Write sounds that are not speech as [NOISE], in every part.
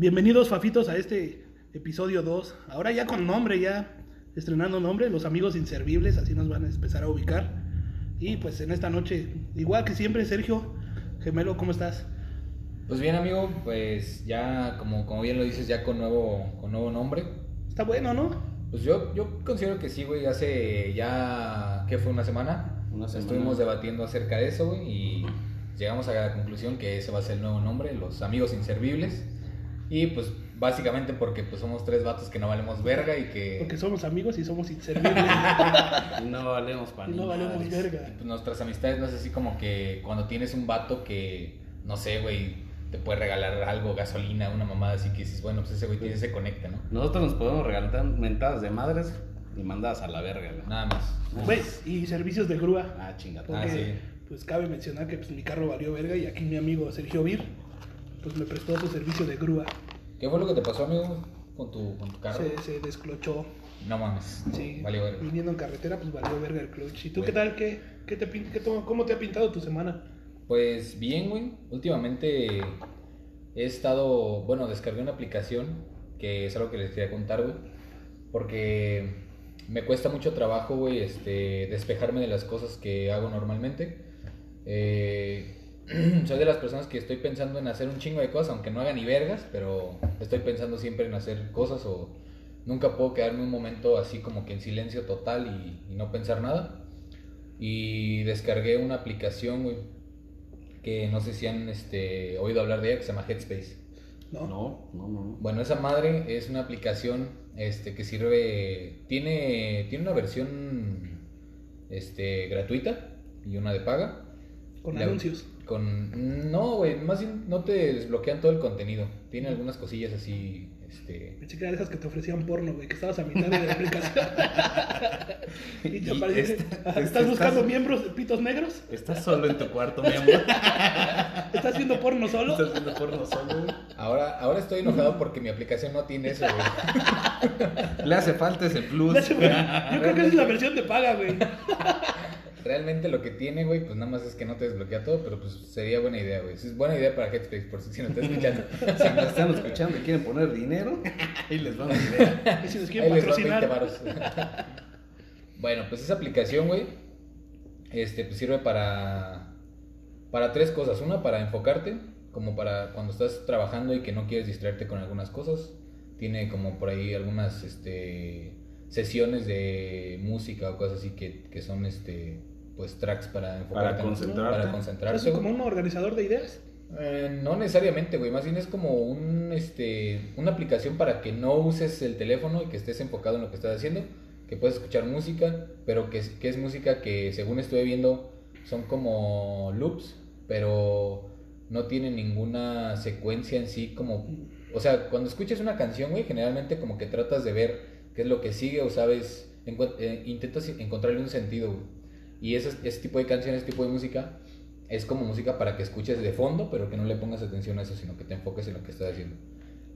Bienvenidos, Fafitos, a este episodio 2. Ahora ya con nombre, ya estrenando nombre, los amigos inservibles, así nos van a empezar a ubicar. Y pues en esta noche, igual que siempre, Sergio, gemelo, ¿cómo estás? Pues bien, amigo, pues ya, como, como bien lo dices, ya con nuevo, con nuevo nombre. Está bueno, ¿no? Pues yo, yo considero que sí, güey. Hace ya, ¿qué fue? ¿Una semana? Una semana. Estuvimos debatiendo acerca de eso, güey, y llegamos a la conclusión que ese va a ser el nuevo nombre, Los Amigos Inservibles. Y pues básicamente porque pues somos tres vatos que no valemos verga y que Porque somos amigos y somos inservibles. [LAUGHS] No valemos para y no valemos verga. pues, nuestras amistades no es así como que cuando tienes un vato que, no sé, güey, te puede regalar algo, gasolina, una mamada así que dices, bueno, pues ese güey tiene ese conecta, ¿no? Nosotros nos podemos regalar mentadas de madres y mandadas a la verga, güey. Nada más. Güey, y servicios de grúa. Ah, chingada. Ah, sí. pues cabe mencionar que pues, mi carro valió verga y aquí mi amigo Sergio Vir, pues me prestó su servicio de grúa. ¿Qué fue lo que te pasó, amigo, con tu, con tu carro? Se, se desclochó. No mames. Sí, Valió verga. viniendo en carretera, pues valió verga el clutch. ¿Y tú Bueno. qué tal? ¿Qué, qué te, qué ¿Cómo te ha pintado tu semana? Pues bien, güey. Últimamente he estado, bueno, descargué una aplicación que es algo que les quería contar, güey. Porque me cuesta mucho trabajo, güey, este, despejarme de las cosas que hago normalmente. Eh, [CLEARS THROAT] soy de las personas que estoy pensando en hacer un chingo de cosas, aunque no haga ni vergas, pero estoy pensando siempre en hacer cosas o nunca puedo quedarme un momento así como que en silencio total y, y no pensar nada. Y descargué una aplicación, güey, que no sé si han este, oído hablar de ella, que se llama Headspace. ¿No? No, no, no. Bueno, esa madre es una aplicación este, que sirve, tiene, tiene una versión este, gratuita y una de paga. Con La- anuncios. Con, no, güey, más bien no te desbloquean todo el contenido. Tiene algunas cosillas así, este... Pensé que era de esas que te ofrecían porno, güey, que estabas a mitad de la aplicación. [LAUGHS] y te aparece. esta- esta- ¿Estás buscando estás- miembros de pitos negros? Estás solo en tu cuarto, mi amor. [LAUGHS] ¿Estás viendo porno solo? Estás viendo porno solo, güey. Ahora, ahora estoy enojado porque mi aplicación no tiene eso, güey. Le hace falta ese plus. Yo creo que esa es la versión de paga, güey. [LAUGHS] Realmente lo que tiene, güey, pues nada más es que no te desbloquea todo, pero pues sería buena idea, güey. Es buena idea para Headspace, por si si no estás [LAUGHS] escuchando. Si nos están escuchando y quieren poner dinero, [LAUGHS] ahí les va una idea. Y si Ahí quieren les va 20 patrocinar. varos. [LAUGHS] bueno, pues esa aplicación, güey, este, pues sirve para, para tres cosas. Una, para enfocarte, como para cuando estás trabajando y que no quieres distraerte con algunas cosas. Tiene como por ahí algunas, este, sesiones de música o cosas así que, que son, este, pues tracks para enfocarte. concentrarte. Para ¿Es concentrarse. como güey. un organizador de ideas? Eh, no necesariamente, güey. Más bien es como un, este, una aplicación para que no uses el teléfono y que estés enfocado en lo que estás haciendo. Que puedes escuchar música, pero que, es- que es música que, según estuve viendo, son como loops, pero no tiene ninguna secuencia en sí. Como, o sea, cuando escuchas una canción, güey, generalmente como que tratas de ver qué es lo que sigue o sabes, encuent- eh, intentas encontrarle un sentido, güey. Y ese, ese tipo de canciones, ese tipo de música, es como música para que escuches de fondo, pero que no le pongas atención a eso, sino que te enfoques en lo que estás haciendo.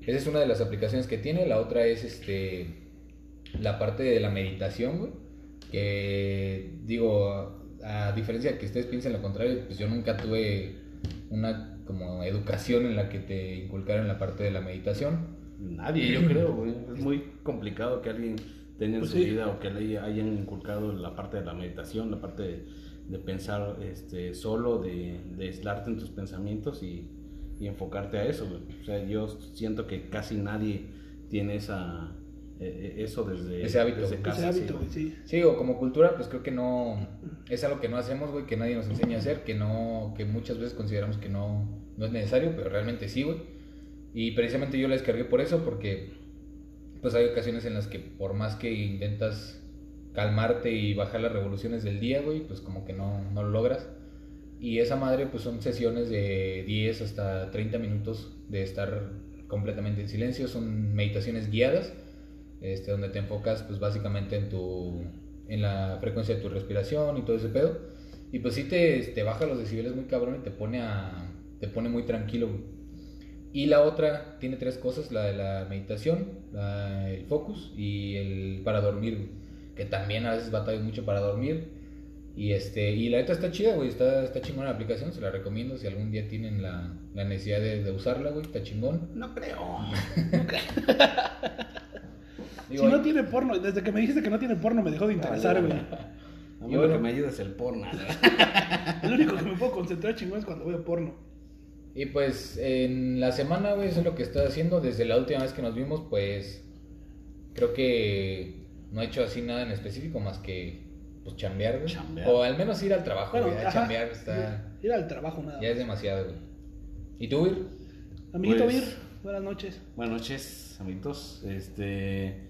Esa es una de las aplicaciones que tiene. La otra es este la parte de la meditación, güey. Que digo, a diferencia de que ustedes piensen lo contrario, pues yo nunca tuve una como educación en la que te inculcaran la parte de la meditación. Nadie, yo creo, güey. Es muy complicado que alguien tenga en Pues su sí. vida o que le hayan inculcado la parte de la meditación, la parte de, de pensar este, solo, de, de aislarte en tus pensamientos y, y enfocarte a eso. O sea, yo siento que casi nadie tiene esa, eh, eh, eso desde, Ese hábito. desde casa. Ese sí, hábito, güey, sí. Sí, o como cultura, pues creo que no es algo que no hacemos, güey, que nadie nos enseña a hacer, que no, que muchas veces consideramos que no, no es necesario, pero realmente sí, güey. Y precisamente yo la descargué por eso, porque pues hay ocasiones en las que por más que intentas calmarte y bajar las revoluciones del día, güey, pues como que no, no lo logras. Y esa madre, pues son sesiones de 10 hasta 30 minutos de estar completamente en silencio, son meditaciones guiadas este, donde te enfocas pues básicamente en tu en la frecuencia de tu respiración y todo ese pedo y pues sí te, te baja los decibeles muy cabrón y te pone a te pone muy tranquilo güey. Y la otra tiene tres cosas la de la meditación la- el focus y el para dormir que también a veces batallo mucho para dormir Y este, y la neta está chida, güey, está, está chingona la aplicación, se la recomiendo si algún día tienen la, la necesidad de, de usarla, güey, está chingón. No creo. [LAUGHS] Digo, si no tiene porno, desde que me dijiste que no tiene porno me dejó de interesar, güey. A mí lo que me ayuda es el porno. El [LAUGHS] único que me puedo concentrar chingón es cuando veo porno. Y pues en la semana, güey, eso es lo que estoy haciendo. Desde la última vez que nos vimos, pues creo que no he hecho así nada en específico más que pues chambear, güey. Chambear. O al menos ir al trabajo, Bueno, güey. a chambear está... Ir al trabajo nada Ya es demasiado, güey. ¿Y tú, güey? Amiguito Pues- Vir, buenas noches. Buenas noches, amiguitos. Este,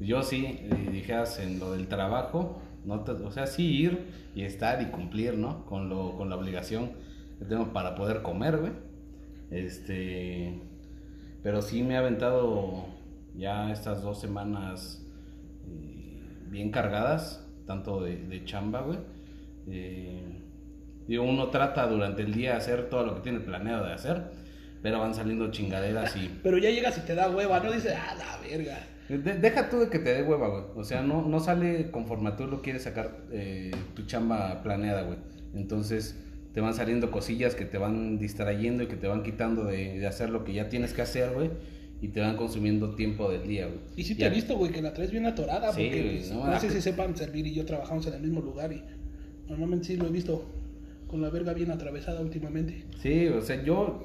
yo sí, eh, dijeras en lo del trabajo, no te- o sea, sí ir y estar y cumplir, ¿no? Con, lo, con la obligación que tengo para poder comer, güey. Este, pero sí me ha aventado ya estas dos semanas eh, bien cargadas, tanto de, de chamba, güey. Eh, digo, uno trata durante el día de hacer todo lo que tiene planeado de hacer, pero van saliendo chingaderas y Pero ya llegas y te da hueva, ¿no? Dices, ah, la verga. de- deja tú de que te dé hueva, güey. O sea, no, no sale conforme a tú lo quieres sacar eh, tu chamba planeada, güey. Entonces te van saliendo cosillas que te van distrayendo y que te van quitando de, de hacer lo que ya tienes que hacer, güey. Y te van consumiendo tiempo del día, güey. Y sí te he visto, güey, que la traes bien atorada, Sí, porque pues, no, no, sé que- si sepan servir y yo trabajamos en el mismo lugar y normalmente sí lo he visto con la verga bien atravesada últimamente. Sí, o sea, yo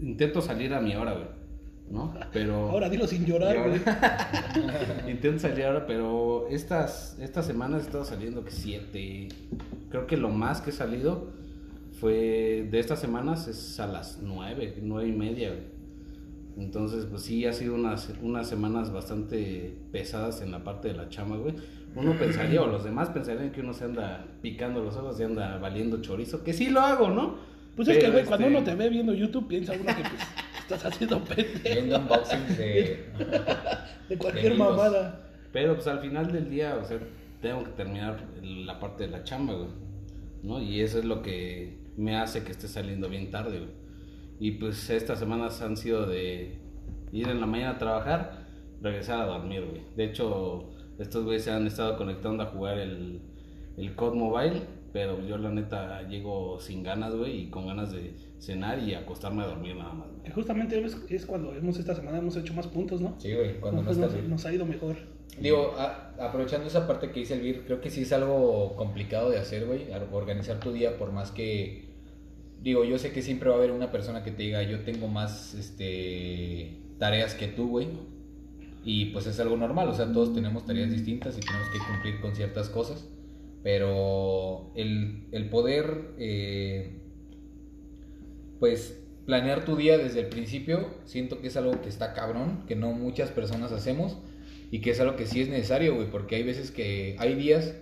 intento salir a mi hora, güey. ¿No? Pero... Ahora dilo sin llorar, güey. [LAUGHS] Intento salir ahora, pero estas, estas semanas he estado saliendo que siete. Creo que lo más que he salido fue de estas semanas es a las nueve, nueve y media. güey. Entonces, pues sí, ha sido unas, unas semanas bastante pesadas en la parte de la chama, güey. Uno [CLEARS THROAT] pensaría, o los demás pensarían que uno se anda picando los ojos y anda valiendo chorizo, que sí lo hago, ¿no? Pues es que, güey, cuando este, uno te ve viendo YouTube, piensa uno que pues, [LAUGHS] estás haciendo pendejo Viendo unboxings de... [LAUGHS] de cualquier de mamada. Pero pues al final del día, o sea, tengo que terminar la parte de la chamba, güey. ¿No? Y eso es lo que me hace que esté saliendo bien tarde, güey. Y pues estas semanas han sido de ir en la mañana a trabajar, regresar a dormir, güey. De hecho, estos güeyes se han estado conectando a jugar el, el COD Mobile, pero yo la neta llego sin ganas, güey, y con ganas de cenar y acostarme a dormir nada más, güey. Justamente es, es cuando hemos esta semana hemos hecho más puntos, ¿no? Sí, güey, cuando Pues nos, nos ha ido mejor. Digo, aprovechando esa parte que dice el Vir, creo que sí es algo complicado de hacer, güey, ar- organizar tu día por más que... Digo, yo sé que siempre va a haber una persona que te diga, yo tengo más este, tareas que tú, güey. Y pues es algo normal, o sea, todos tenemos tareas distintas y tenemos que cumplir con ciertas cosas. Pero el, el poder, eh, pues, planear tu día desde el principio, siento que es algo que está cabrón, que no muchas personas hacemos y que es algo que sí es necesario, güey, porque hay veces que hay días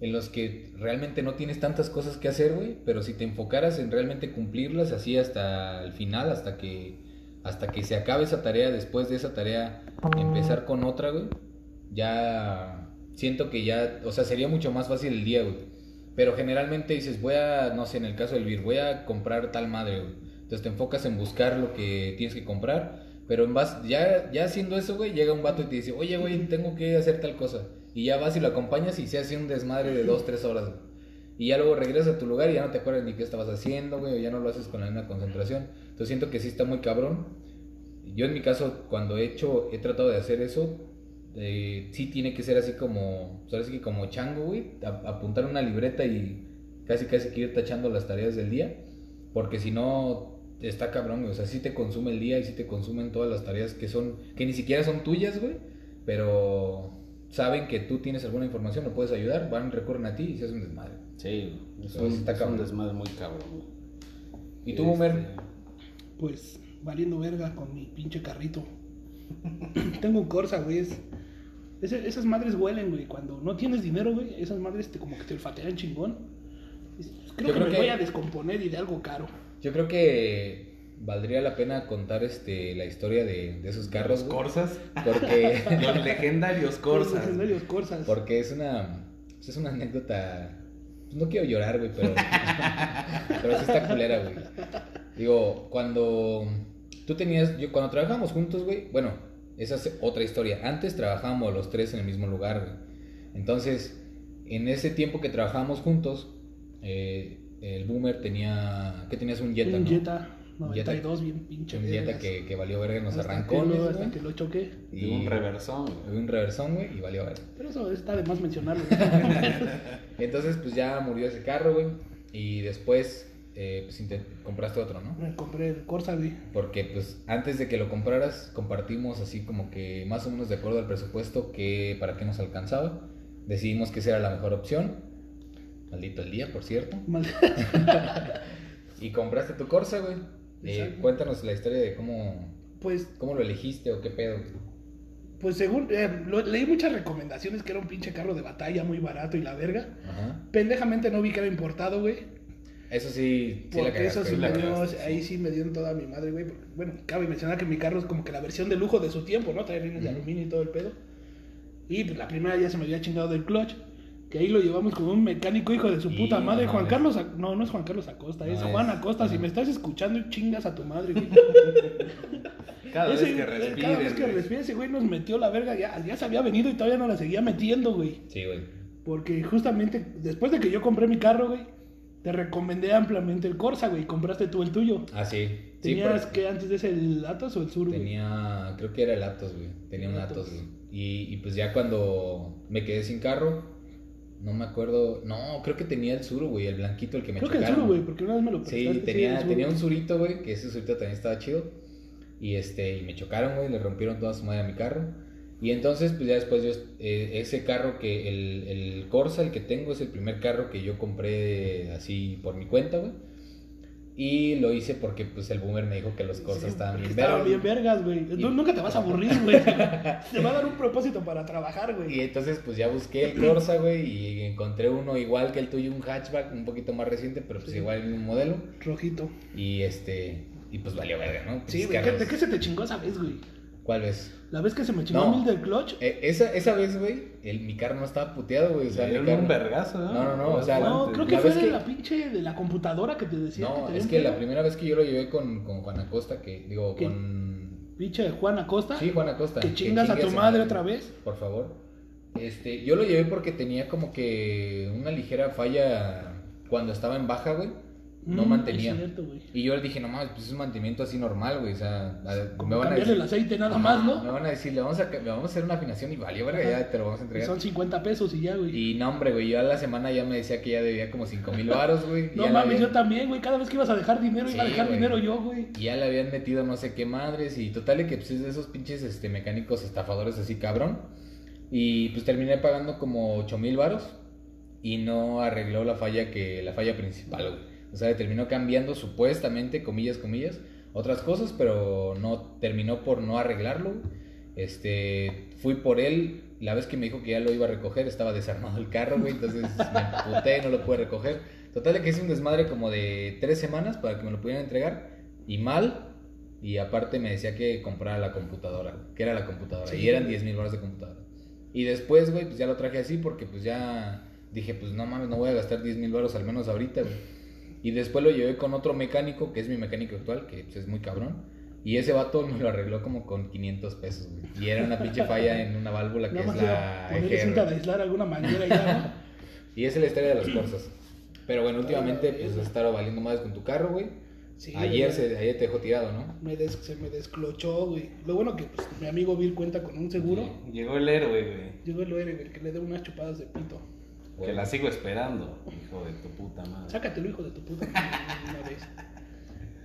en los que realmente no tienes tantas cosas que hacer, güey, pero si te enfocaras en realmente cumplirlas así hasta el final, hasta que hasta que se acabe esa tarea, después de esa tarea empezar con otra, güey, ya siento que ya, o sea, sería mucho más fácil el día, güey. Pero generalmente dices, voy a, no sé, en el caso del Vir, voy a comprar tal madre, güey. Entonces te enfocas en buscar lo que tienes que comprar, pero en ya, ya haciendo eso, güey, llega un vato y te dice, oye, güey, tengo que hacer tal cosa. Y ya vas y lo acompañas y se hace un desmadre de dos, tres horas. Y ya luego regresas a tu lugar y ya no te acuerdas ni qué estabas haciendo, güey, o ya no lo haces con la misma concentración. Entonces siento que sí está muy cabrón. Yo en mi caso, cuando he hecho, he tratado de hacer eso, eh, sí tiene que ser así como, sea, así que como chango, güey, apuntar una libreta y casi casi que ir tachando las tareas del día, porque si no está cabrón, güey, o sea, sí te consume el día y sí te consumen todas las tareas que son, que ni siquiera son tuyas, güey, pero saben que tú tienes alguna información, lo puedes ayudar, van, recurren a ti y se hace un desmadre. Sí, es un, está es un desmadre muy cabrón, güey. ¿Y tú, Homer? Este, Pues valiendo verga con mi pinche carrito. [COUGHS] Tengo un Corsa, güey. es- esas madres huelen, güey. Cuando no tienes dinero, güey, esas madres te, como que te olfatean chingón. Creo Yo que creo me que- voy a descomponer y de algo caro. Yo creo que valdría la pena contar este la historia de, de esos carros, güey, Corsas, porque [LAUGHS] los legendarios [LAUGHS] Los Corsas. legendarios Corsas. Porque es una. Es una anécdota. pues no quiero llorar, güey, pero. [LAUGHS] pero sí está culera, güey. Digo, cuando. Tú tenías. Yo, cuando trabajamos juntos, güey. Bueno, esa es otra historia. Antes trabajábamos los tres en el mismo lugar, güey. Entonces. En ese tiempo que trabajábamos juntos, eh, el Boomer tenía. ¿Qué tenías? Un Jetta, un ¿no? Jetta 92, bien pinche. Un Jetta que, que valió verga, nos Hasta arrancó. que lo- ¿no? hasta que lo choqué. Y un reversón. güey. Un reversón, güey, y valió verga. Pero eso está de más mencionarlo. [LAUGHS] [LAUGHS] Entonces, pues ya murió ese carro, güey. Y después, eh, pues compraste otro, ¿no? Me compré el Corsa, güey. Porque, pues, antes de que lo compraras, compartimos así como que más o menos de acuerdo al presupuesto que para qué nos alcanzaba. Decidimos que esa era la mejor opción. Maldito el día, por cierto. [LAUGHS] Y compraste tu Corsa, güey. Eh, cuéntanos la historia de cómo, Pues, cómo lo elegiste o qué pedo. pues según. eh, lo- leí muchas recomendaciones que era un pinche carro de batalla muy barato y la verga. Ajá. Pendejamente no vi que era importado, güey. Eso sí, sí la Porque eso cagaste. sí la me dio, cagaste, ahí sí me dio en toda mi madre, güey. Bueno, cabe mencionar que mi carro es como que la versión de lujo de su tiempo, ¿no? Trae rines de Ujú. aluminio y todo el pedo. Y pues la primera ya se me había chingado del clutch. Que ahí lo llevamos con un mecánico hijo de su puta madre, Juan. Carlos. Ac- No, no es Juan Carlos Acosta, No, es es- Juan Acosta. Si me estás escuchando, chingas a tu madre, güey. [LAUGHS] Cada Ese- vez que respires. Cada vez que güey. respire, ese güey nos metió la verga. Ya, ya se había venido y todavía no la seguía metiendo, güey. Sí, güey. Porque justamente después de que yo compré mi carro, güey, te recomendé ampliamente el Corsa, güey. y Compraste tú el tuyo. Ah, sí. Sí, ¿Tenías pero- que antes de ese el Atos o el Sur, güey? Tenía, creo que era el Atos, güey. Tenía un Atos, Atos. güey. Y, y pues ya cuando me quedé sin carro, no me acuerdo. No, creo que tenía el Sur, güey, el blanquito, el que me Creo que el chocaron. Sur, güey, porque una vez me lo Sí, prestaste, tenía, el Sur, tenía un surito, güey, que ese surito también estaba chido. Y este, y me chocaron, güey, le rompieron toda su madre a mi carro. Y entonces, pues ya después yo, eh, ese carro que, el, el Corsa, el que tengo, es el primer carro que yo compré así por mi cuenta, güey. Y lo hice porque, pues, el boomer me dijo que los Corsas Sí, estaban bien estaban vergas. bien vergas, güey. Y- Nu- Nunca te vas a aburrir, güey. [LAUGHS] te va a dar un propósito para trabajar, Y güey. entonces, pues ya busqué el Corsa, güey, y encontré uno igual que el tuyo, un hatchback, un poquito más reciente, pero pues Sí. igual el mismo modelo. Rojito. Y este, y pues valió verga, ¿no? Sí, Pinches güey. ¿qué- carros. ¿De qué se te chingó esa vez, güey? ¿Cuál vez? La vez que se me chingó No. mil del clutch. Eh, esa, esa vez, güey, el- mi carro no estaba puteado, güey. O sea, Le dieron un vergazo, ¿no? No, no, no, o sea, No, creo que La fue vez de que- la pinche de la computadora que te decía. No, que te es que la primera vez que yo lo llevé con, con Juan Acosta, que digo, ¿Qué? con... Pinche Juan Acosta. Sí, Juan Acosta. Que chingas a tu su madre otra vez. Por favor. Este, yo lo llevé porque tenía como que una ligera falla cuando estaba en baja, güey. No Mm, mantenía. cierto. Y yo le dije, no mames, pues es un mantenimiento así normal, güey. O sea, me van a decir, el aceite nada más, Me ¿no? van a decir, le vamos a, le vamos a hacer una afinación y valió, verga, ya te lo vamos a Y entregar. son 50 pesos y ya, güey. Y no, hombre, güey, yo a la semana ya me decía que ya debía como 5 mil baros, güey. [LAUGHS] No mames, habían- yo también, güey. Cada vez que ibas a dejar dinero, iba a dejar güey. dinero yo, güey. Y ya le habían metido no sé qué madres y total que pues es de esos pinches este, mecánicos estafadores así cabrón. Y pues terminé pagando como 8 mil varos y no arregló la falla que la falla principal, güey. O sea, terminó cambiando supuestamente, comillas, comillas, otras cosas, pero no terminó por no arreglarlo. Este, fui por él, la vez que me dijo que ya lo iba a recoger, estaba desarmado el carro, güey, entonces me emputé y no lo pude recoger. Total de que hice un desmadre como de tres semanas para que me lo pudieran entregar y mal. Y aparte me decía que comprara la computadora, que era la computadora. Sí. Y eran 10 mil dólares de computadora. Y después, güey, pues ya lo traje así porque pues ya dije, pues no mames, no voy a gastar 10 mil dólares al menos ahorita, güey. Y después lo llevé con otro mecánico, que es mi mecánico actual, que pues, es muy cabrón. Y ese vato me lo arregló como con 500 pesos, güey. Y era una pinche falla en una válvula que Nada es más la ponerle cinta de aislar alguna manera y ya, [LAUGHS] Y esa es la historia de las cosas. Pero bueno, últimamente pues has estado valiendo más con tu carro, güey. ¿no? Sí, ayer, se, ayer te dejó tirado, ¿no? Me des- se me desclochó, güey. Lo bueno que pues, mi amigo Bill cuenta con un seguro. Llegó el héroe, güey. Llegó el héroe, güey, que le dé unas chupadas de pito. Que la sigo esperando, hijo de tu puta madre. Sácatelo, hijo de tu puta madre, una vez.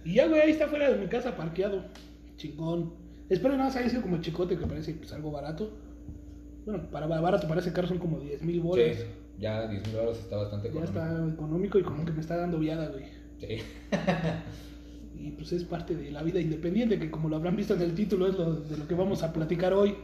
Y ya, güey, ahí está fuera de mi casa parqueado. Chingón. Espero nada más haya sido como el chicote que parece pues, algo barato. Bueno, para barato para ese carro son como 10 mil bolas. Sí, ya 10 mil dólares está bastante Ya económico. está económico y como que me está dando viada, güey. Sí. [LAUGHS] Y pues es parte de la vida independiente, que como lo habrán visto en el título, es lo, de lo que vamos a platicar hoy.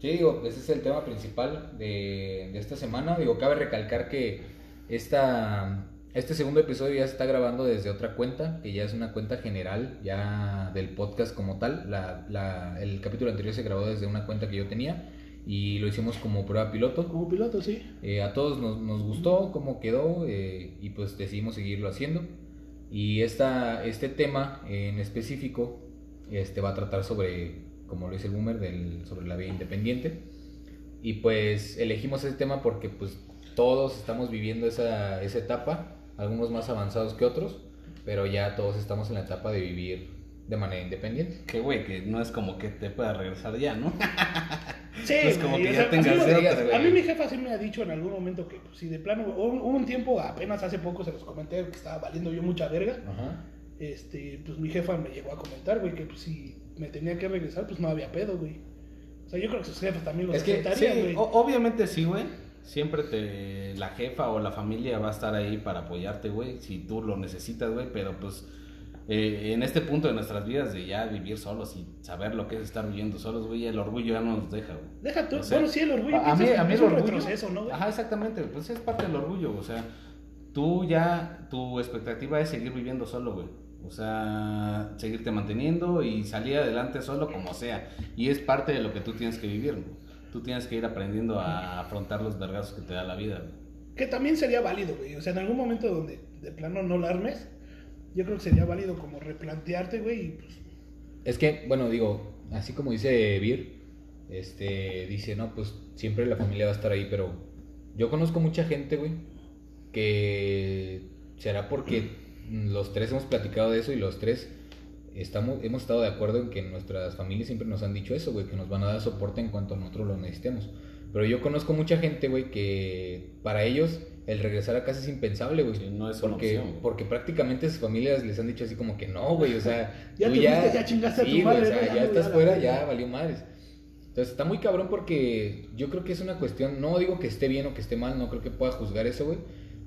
Sí, digo, ese es el tema principal de, de esta semana. Digo, cabe recalcar que esta, este segundo episodio ya se está grabando desde otra cuenta, que ya es una cuenta general, ya del podcast como tal. La, la- el capítulo anterior se grabó desde una cuenta que yo tenía y lo hicimos como prueba piloto. Como piloto, sí. Eh, a todos nos, nos gustó cómo quedó eh, y pues decidimos seguirlo haciendo. Y esta, este tema en específico este, va a tratar sobre, como lo dice el Boomer, del, sobre la vida independiente. Y pues elegimos ese tema porque pues todos estamos viviendo esa, esa etapa, algunos más avanzados que otros, pero ya todos estamos en la etapa de vivir de manera independiente. Que güey, que no es como que te pueda regresar ya, ¿no? [LAUGHS] Sí, No es como que o ya sea, tengas lo- otra, güey. A mí mi jefa sí me ha dicho en algún momento que pues, si de plano, hubo hubo un tiempo, apenas hace poco se los comenté que estaba valiendo yo mucha verga. Ajá. Este, pues mi jefa me llegó a comentar, güey, que pues, si me tenía que regresar, pues no había pedo, güey. O sea, yo creo que sus jefas también los Es que, Sí, güey. obviamente sí, güey. Siempre te la jefa o la familia va a estar ahí para apoyarte, güey, si tú lo necesitas, güey, pero pues eh, en este punto de nuestras vidas de ya vivir solos y saber lo que es estar viviendo solos, güey, el orgullo ya no nos deja, güey. Deja tú, O sea, bueno, sí, el orgullo a, mí, a mí es el orgullo, retroceso, ¿no, güey? Ajá, exactamente, pues es parte del orgullo, o sea, tú ya, tu expectativa es seguir viviendo solo, güey. O sea, seguirte manteniendo y salir adelante solo como sea. Y es parte de lo que tú tienes que vivir. Tú tienes que ir aprendiendo a afrontar los vergazos que te da la vida, güey. Que también sería válido, güey. O sea, en algún momento donde de plano no la armes, yo creo que sería válido como replantearte, güey, y pues Es que, bueno, digo, así como dice Vir, este, dice, no, pues siempre la familia va a estar ahí, pero yo conozco mucha gente, güey, que será porque los tres hemos platicado de eso y los tres estamos, hemos estado de acuerdo en que nuestras familias siempre nos han dicho eso, güey, que nos van a dar soporte en cuanto nosotros lo necesitemos. Pero yo conozco mucha gente, güey, que para ellos el regresar a casa es impensable, güey. Sí, no es una porque, opción, porque prácticamente sus familias les han dicho así como que no, güey, o sea, [LAUGHS] Ya tú te fuiste, ya chingaste a tu sí, güey, madre, o sea, ya Ya, estás ya, fuera, ya. ya valió madres. Entonces está muy cabrón porque yo creo que es una cuestión, no digo que esté bien o que esté mal, no creo que pueda juzgar eso, güey,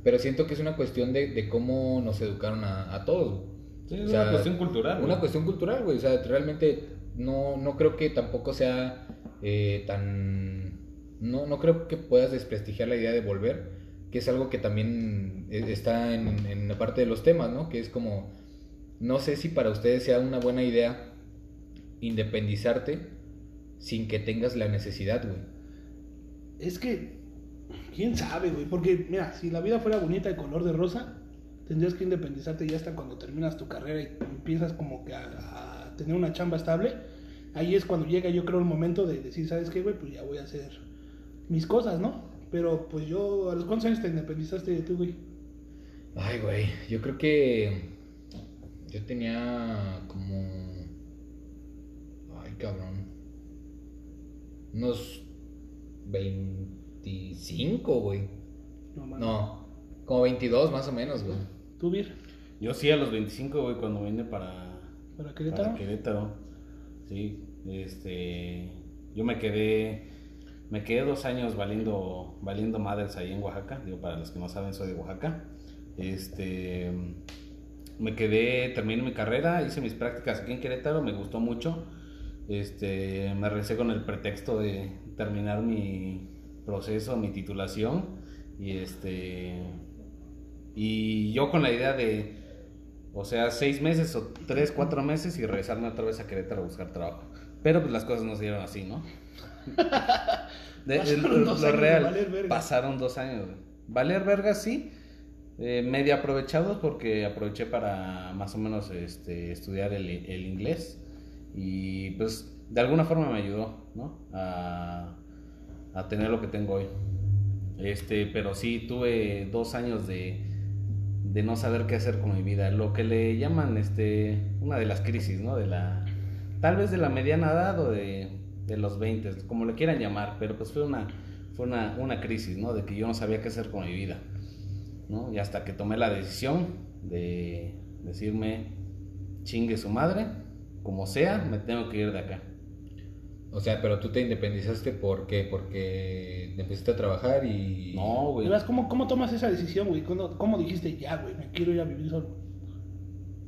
pero siento que es una cuestión de, de cómo nos educaron a, a todos, güey. Sí, es O sea, una cuestión cultural, güey. Una cuestión cultural, güey. O sea, realmente no, no creo que tampoco sea eh, tan... No, no creo que puedas desprestigiar la idea de volver, que es algo que también eh, está en, en la parte de los temas, ¿no? Que es como, no sé si para ustedes sea una buena idea independizarte sin que tengas la necesidad, güey. es que quién sabe, güey, porque mira, si la vida fuera bonita de color de rosa, tendrías que independizarte ya hasta cuando terminas tu carrera y empiezas como que a, tener una chamba estable. Ahí es cuando llega, yo creo, el momento de decir, ¿sabes qué, güey? Pues ya voy a hacer mis cosas, ¿no? Pero pues yo, ¿a los cuántos años te independizaste de tú, güey? Ay, güey, yo creo que yo tenía como... Ay, cabrón. Unos 25, güey. No, como 22 más o menos, güey. ¿Tú, Vir? Yo sí a los 25, güey, cuando vine para, ¿Para Querétaro? para Querétaro. Sí, este, yo me quedé, me quedé dos años valiendo, valiendo madres ahí en Oaxaca. Digo, para los que no saben, soy de Oaxaca. Este, me quedé, terminé mi carrera, hice mis prácticas aquí en Querétaro, me gustó mucho. Este, me regresé con el pretexto de terminar mi proceso, mi titulación. Y este, y yo con la idea de, o sea, seis meses o tres, cuatro meses y regresarme otra vez a Querétaro a buscar trabajo. Pero pues las cosas no se dieron así, ¿no? [LAUGHS] De- Pasaron lo- lo de real, pasaron dos años. Valer verga sí, eh, medio aprovechados porque aproveché para más o menos este, estudiar el, el inglés y pues de alguna forma me ayudó, ¿no? A, a tener lo que tengo hoy. Este, pero sí tuve dos años de, de no saber qué hacer con mi vida. Lo que le llaman este, una de las crisis, ¿no? De la, tal vez de la mediana edad o de, de los 20, como le quieran llamar, pero pues fue una, fue una, una crisis, ¿no? De que yo no sabía qué hacer con mi vida, ¿no? Y hasta que tomé la decisión de decirme, chingue su madre, como sea, me tengo que ir de acá. O sea, pero tú te independizaste ¿por qué? Porque empezaste a trabajar y... No, güey. Verás, ¿Cómo, ¿Cómo tomas esa decisión, güey? ¿Cómo, ¿Cómo dijiste, ya, güey, me quiero ir a vivir solo?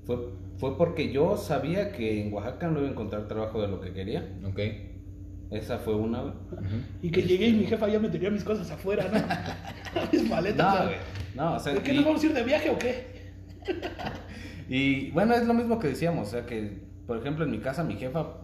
Fue, fue porque yo sabía que en Oaxaca no iba a encontrar trabajo de lo que quería. Ok. Esa fue una, güey. Y que llegué y mi jefa ya me tenía mis cosas afuera, ¿no? [LAUGHS] mis maletas. No, güey. No, o sea, ¿De qué nos vamos a ir de viaje o qué? [LAUGHS] Y bueno, es lo mismo que decíamos, o sea que, por ejemplo, en mi casa mi jefa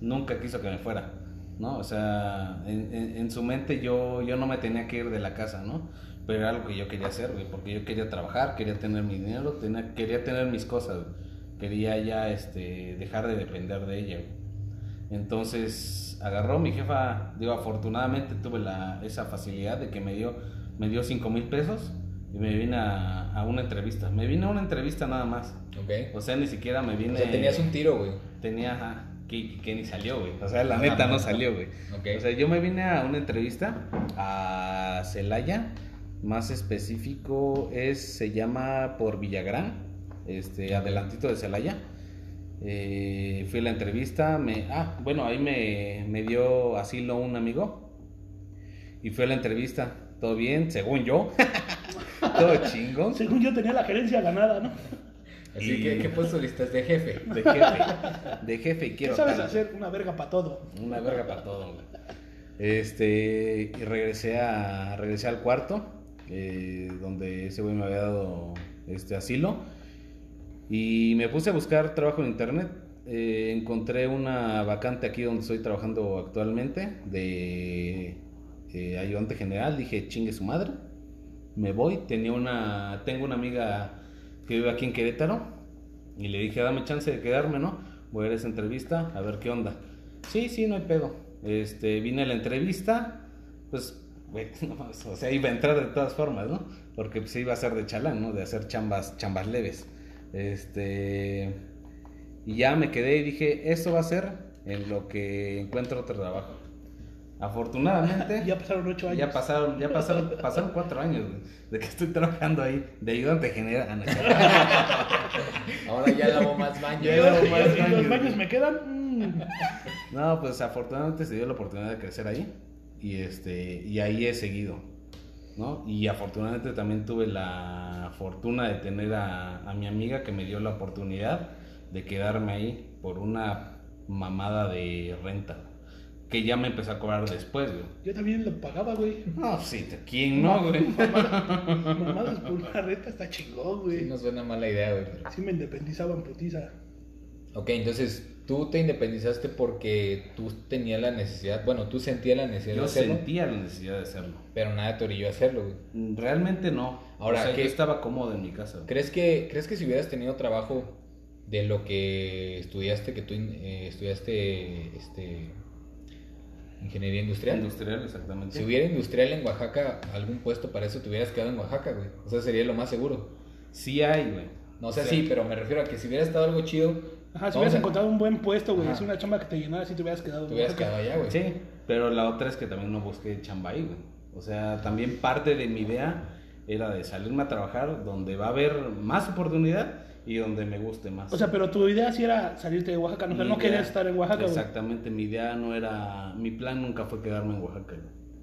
nunca quiso que me fuera, ¿no? O sea, en, en- en su mente yo, yo no me tenía que ir de la casa, ¿no? Pero era algo que yo quería hacer, güey, porque yo quería trabajar, quería tener mi dinero, tenía- quería tener mis cosas, güey. quería ya este, dejar de depender de ella, güey. Entonces agarró mi jefa, digo, afortunadamente tuve la, esa facilidad de que me dio me dio 5 mil pesos y me vine a, a una entrevista. Me vine a una entrevista nada más. Ok. O sea, ni siquiera me vine. O sea, tenías un tiro, güey. Tenía, ajá, que, que ni salió, güey. O sea, la neta no salió, güey. O sea, yo me vine a una entrevista a Celaya. Más específico es, se llama por Villagrán, este, adelantito de Celaya. Eh, fui a la entrevista, me, ah, bueno, ahí me, me dio asilo un amigo. Y fui a la entrevista, todo bien, según yo. [LAUGHS] todo chingón. Según yo tenía la gerencia ganada, ¿no? Así Y- que, ¿qué puesto listas [LAUGHS] de jefe? De jefe. De jefe y ¿Qué quiero sabes tal. hacer? Una verga para todo. Una verga para todo, güey. Este, y regresé, a, regresé al cuarto, eh, donde ese güey me había dado este asilo. Y me puse a buscar trabajo en internet. Eh, encontré una vacante aquí donde estoy trabajando actualmente, de eh, ayudante general. Dije, chingue su madre. Me voy. Tenía una, tengo una amiga que vive aquí en Querétaro. Y le dije, dame chance de quedarme, ¿no? Voy a ir a esa entrevista, a ver qué onda. Sí, sí, no hay pedo. Este, vine a la entrevista, pues, güey, [LAUGHS] no o sea, iba a entrar de todas formas, ¿no? Porque pues iba a ser de chalán, ¿no? De hacer chambas, chambas leves. Este, y ya me quedé y dije, esto va a ser en lo que encuentro otro trabajo. Afortunadamente, [LAUGHS] Ya pasaron ocho años. ya pasaron, ya pasaron, pasaron cuatro años de que estoy trabajando ahí de ayudante general. Ah, [LAUGHS] Ahora ya lavo más baños. Ya lavo Y más los- y los baños, baños me quedan. mm. No, pues afortunadamente se dio la oportunidad de crecer ahí y este y ahí he seguido, ¿no? Y afortunadamente también tuve la fortuna de tener a, a mi amiga que me dio la oportunidad de quedarme ahí por una mamada de renta que ya me empezó a cobrar después, güey. Yo también lo pagaba, güey. No, sí, ¿quién no, güey? Mamadas por una renta está chingón, Sí, güey. no suena mala idea, güey. pero- Sí me independizaban putiza. Ok, entonces tú te independizaste porque tú tenías la necesidad, bueno, tú sentías la necesidad de Yo hacerlo, sentía la necesidad de hacerlo. pero nada te orilló a hacerlo, güey. Realmente no. Ahora, o sea, ¿qué- yo estaba cómodo en mi casa. güey. ¿Crees que, ¿Crees que si hubieras tenido trabajo de lo que estudiaste, que tú eh, estudiaste este, ingeniería industrial? Industrial, exactamente. Si hubiera industrial en Oaxaca, algún puesto para eso te hubieras quedado en Oaxaca, güey. O sea, sería lo más seguro. Sí hay, güey. No, o sea, Sí. sí, pero me refiero a que si hubiera estado algo chido, Ajá, si hubieras a- encontrado un buen puesto, güey, es una chamba que te llenara, si te hubieras quedado. te hubieras quedado allá, güey. Sí, pero la otra es que también no busqué chamba ahí, güey. O sea, también parte de mi idea era de salirme a trabajar donde va a haber más oportunidad y donde me guste más. O sea, pero tu idea sí era salirte de Oaxaca, ¿no? Mi no idea- querías estar en Oaxaca. Exactamente, mi idea no era, mi plan nunca fue quedarme en Oaxaca.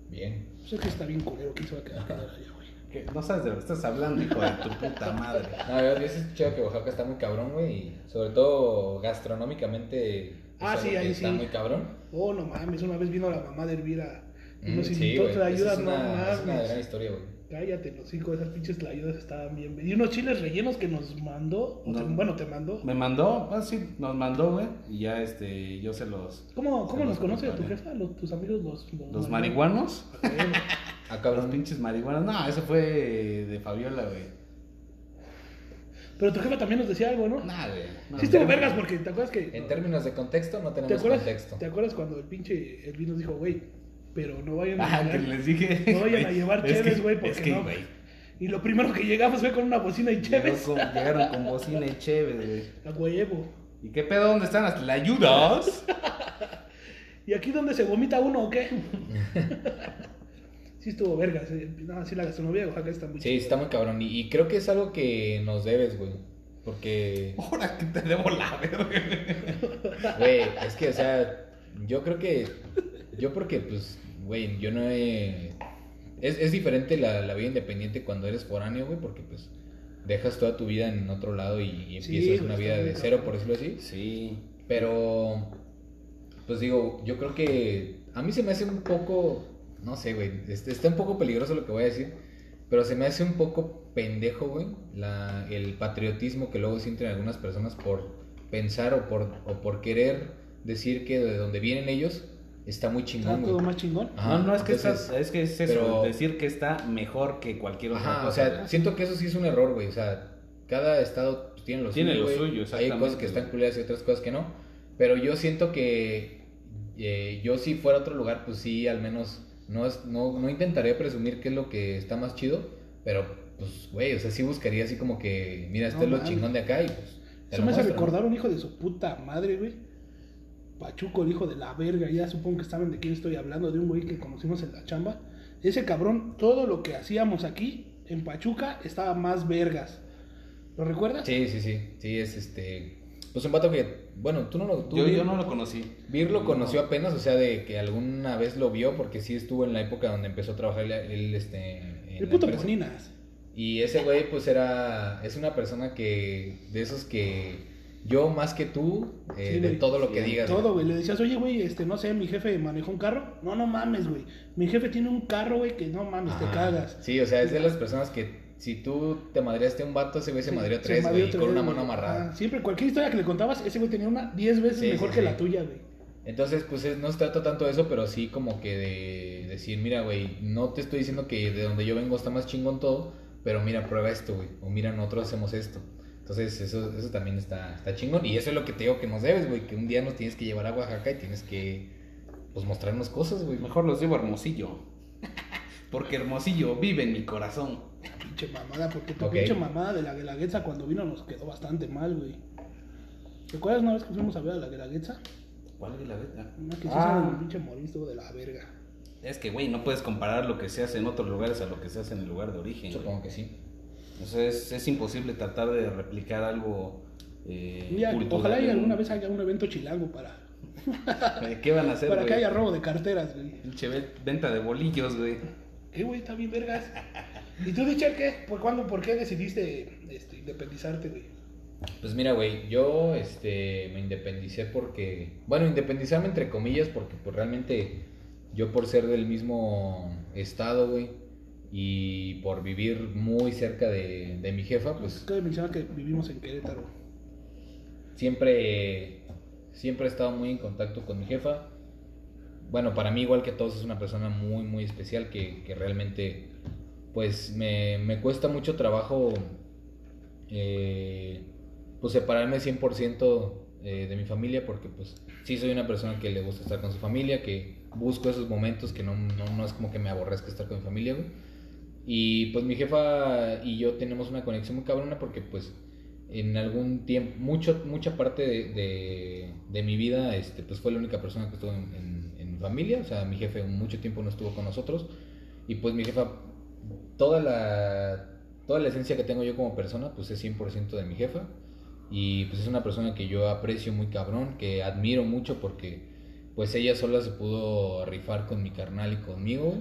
Bien. Pues es que está bien culero que se va a quedar quedar allá, güey. [LAUGHS] ¿Qué? No sabes de lo que estás hablando, hijo de tu puta madre. [LAUGHS] No, yo, yo he escuchado que Oaxaca está muy cabrón, güey, y sobre todo gastronómicamente. Ah, sí, ahí está sí. muy cabrón. Oh, no mames, una vez vino la mamá de Elvira y Mm, nos sí, invitó güey. a esa ayuda, es no una, es una gran historia, güey. Cállate, los cinco esas pinches tlayudas estaban bien. Y unos chiles rellenos que nos mandó, o No. te- bueno, te mandó. Me mandó, ah, sí, nos mandó, güey, y ya este, yo se los... ¿Cómo, cómo Se nos los conoce tu jefa? Los, tus amigos, los... Los mandaron? marihuanos. Ok. [LAUGHS] Ah, Los cabrón. pinches marihuanos. No, eso fue de Fabiola, güey. Pero tu jefa también nos decía algo, ¿no? Nada, güey. No, Sí estuvo no. vergas porque, ¿te acuerdas que... En términos de contexto, no ¿Te tenemos acuerdas, contexto. ¿Te acuerdas cuando el pinche Elvin nos dijo, güey, pero no vayan a Ah, que llevar- les dije. [LAUGHS] no vayan a llevar Es que- cheves, güey, porque Es que, no. güey. Y lo primero que llegamos fue con una bocina y cheves. con- Llegaron con [LAUGHS] bocina y chévere, güey. A huevo. ¿Y qué pedo? ¿Dónde están las ayudas? [LAUGHS] ¿Y aquí donde se vomita uno o qué? sí estuvo vergas. eh. No, sí, la gastronomía de Oaxaca está muy Sí, está muy cabrón. Y, y creo que es algo que nos debes, güey. Porque, Ahora que te debo la verga. güey, es que, o sea, yo creo que. Yo porque, pues, güey, yo no he. Es, es diferente la, la vida independiente cuando eres foráneo, güey, porque, pues, dejas toda tu vida en otro lado y, empiezas una vida de cero, por decirlo así. Sí. Pero, pues digo, yo creo que a mí se me hace un poco, no sé, güey, este, está un poco peligroso lo que voy a decir, pero se me hace un poco pendejo, güey, la, el patriotismo que luego sienten algunas personas por pensar o por, o por querer decir que de donde vienen ellos está muy Está chingón, todo güey. más chingón. Ajá, no, no, es que, entonces- estás- es que es eso, pero- decir que está mejor que cualquier otra Ajá, o cosa. sea, güey. siento que eso sí es un error, güey. O sea, cada estado tiene lo Tiene suyo. lo güey. suyo, Hay cosas que están culeras y otras cosas que no. Pero yo siento que eh, yo si fuera a otro lugar, pues sí, al menos No, es, no, no intentaré presumir qué es lo que está más chido, pero pues, güey, o sea, sí buscaría así como que, mira, este No es lo chingón de acá y pues. Eso lo me hace recordar un hijo de su puta madre, güey. Pachuco, el hijo de la verga. Ya supongo que saben de quién estoy hablando, de un güey que conocimos en la chamba. Ese cabrón, todo lo que hacíamos aquí en Pachuca estaba más vergas. ¿Lo recuerdas? Sí, sí, sí. Sí, es este. Pues un vato que. Bueno, tú no lo. Tú, Yo, yo no lo conocí. Vir lo No. conoció apenas, o sea, de que alguna vez lo vio, porque sí estuvo en la época donde empezó a trabajar él, este. en El puto empresa. Poninas. Y ese güey, pues era. Es una persona que. De esos que. Yo más que tú, eh, Sí, de todo lo que digas. Todo, güey. Le decías, oye, güey, este, no sé, mi jefe manejó un carro. No, no mames, güey. Mi jefe tiene un carro, güey, que no mames, te cagas. Sí, o sea, es de las personas que si tú te madreaste un vato, ese güey se Sí, madrió se tres, güey, con una mano amarrada. Ah, siempre, cualquier historia que le contabas, ese güey tenía una 10 veces Sí, mejor que la tuya, güey. Entonces, pues es- no se trata tanto de eso, pero sí como que de decir, mira, güey, no te estoy diciendo que de donde yo vengo está más chingón todo, pero mira, prueba esto, güey, o mira, nosotros hacemos esto. Entonces, eso, eso también está, está chingón, y eso es lo que te digo que nos debes, güey, que un día nos tienes que llevar a Oaxaca y tienes que, pues, mostrarnos cosas, güey. Mejor los llevo a Hermosillo. [LAUGHS] Porque Hermosillo vive en mi corazón. Pinche mamada, porque tu Ok. pinche mamada de la Guelaguetza cuando vino nos quedó bastante mal, güey. ¿Te acuerdas una vez que fuimos a ver a la Guelaguetza? ¿Cuál es la beta? Una que se Ah. hizo un pinche morisco de la verga. Es que, güey, no puedes comparar lo que se hace en otros lugares a lo que se hace en el lugar de origen. güey. Supongo que sí. O sea, es, es imposible tratar de replicar algo eh, Mira, ojalá y en- alguna vez haya un evento chilango para, [LAUGHS] ¿Qué van a hacer, para que haya robo de carteras, güey. Pinche venta de bolillos, güey. ¿Qué, güey? Está bien vergas. ¿Y tú, Dicher, qué? ¿Por cuándo, por qué decidiste este, independizarte, güey? Pues mira, güey, yo este, me independicé porque, bueno, independizarme entre comillas porque pues realmente yo por ser del mismo estado, güey, y por vivir muy cerca de, de mi jefa, pues Cabe mencionar que vivimos en Querétaro. siempre, siempre he estado muy en contacto con mi jefa. Bueno, para mí igual que todos es una persona muy, muy especial que, que realmente, pues me, me cuesta mucho trabajo, eh, pues separarme 100% eh, de mi familia porque pues sí soy una persona que le gusta estar con su familia, que busco esos momentos que no, no, no es como que me aborrezca estar con mi familia, güey. Y pues mi jefa y yo tenemos una conexión muy cabrona porque pues en algún tiempo, mucho, mucha parte de, de, mi vida, este, pues fue la única persona que estuvo en, en- en mi familia, o sea, mi jefe mucho tiempo no estuvo con nosotros, y pues mi jefa, toda la, toda la esencia que tengo yo como persona, pues es 100% de mi jefa, y pues es una persona que yo aprecio muy cabrón, que admiro mucho porque pues ella sola se pudo rifar con mi carnal y conmigo.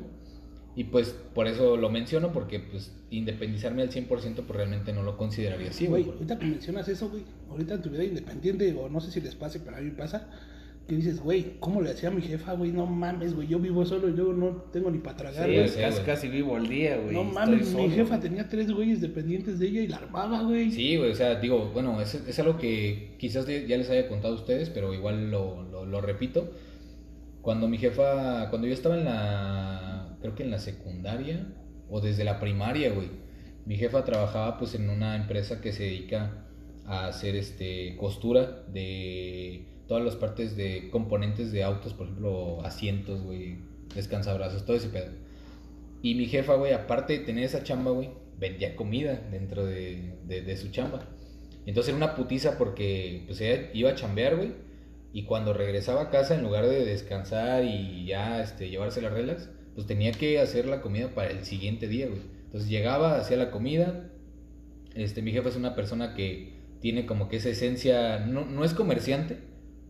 Y pues por eso lo menciono, porque pues independizarme al 100% pues realmente no lo consideraría así, güey, ahorita que mencionas eso, güey, ahorita en tu vida independiente, o no sé si les pase, pero a mí me pasa, que dices, güey, ¿cómo le hacía a mi jefa, güey? No mames, güey, yo vivo solo y yo no tengo ni para tragar, Sí, güey. sí, casi, vivo al día, güey. no mames, mi jefa tenía tres güeyes dependientes de ella y la armaba, güey. Sí, güey, o sea, digo, bueno, es, es algo que quizás ya les haya contado a ustedes, pero igual lo, lo, lo repito. Cuando mi jefa, cuando yo estaba en la, creo que en la secundaria, o desde la primaria, güey, mi jefa trabajaba pues en una empresa que se dedica a hacer este costura de todas las partes de componentes de autos, por ejemplo, asientos, güey, descansabrazos, todo ese pedo. Y mi jefa, güey, aparte de tener esa chamba, güey, vendía comida dentro de, de, de su chamba. Entonces era una putiza porque pues ella iba a chambear, güey. Y cuando regresaba a casa, en lugar de descansar y ya este, llevarse las reglas, pues tenía que hacer la comida para el siguiente día, güey. Entonces llegaba, hacía la comida. Este, mi jefa es una persona que tiene como que esa esencia, no, no es comerciante,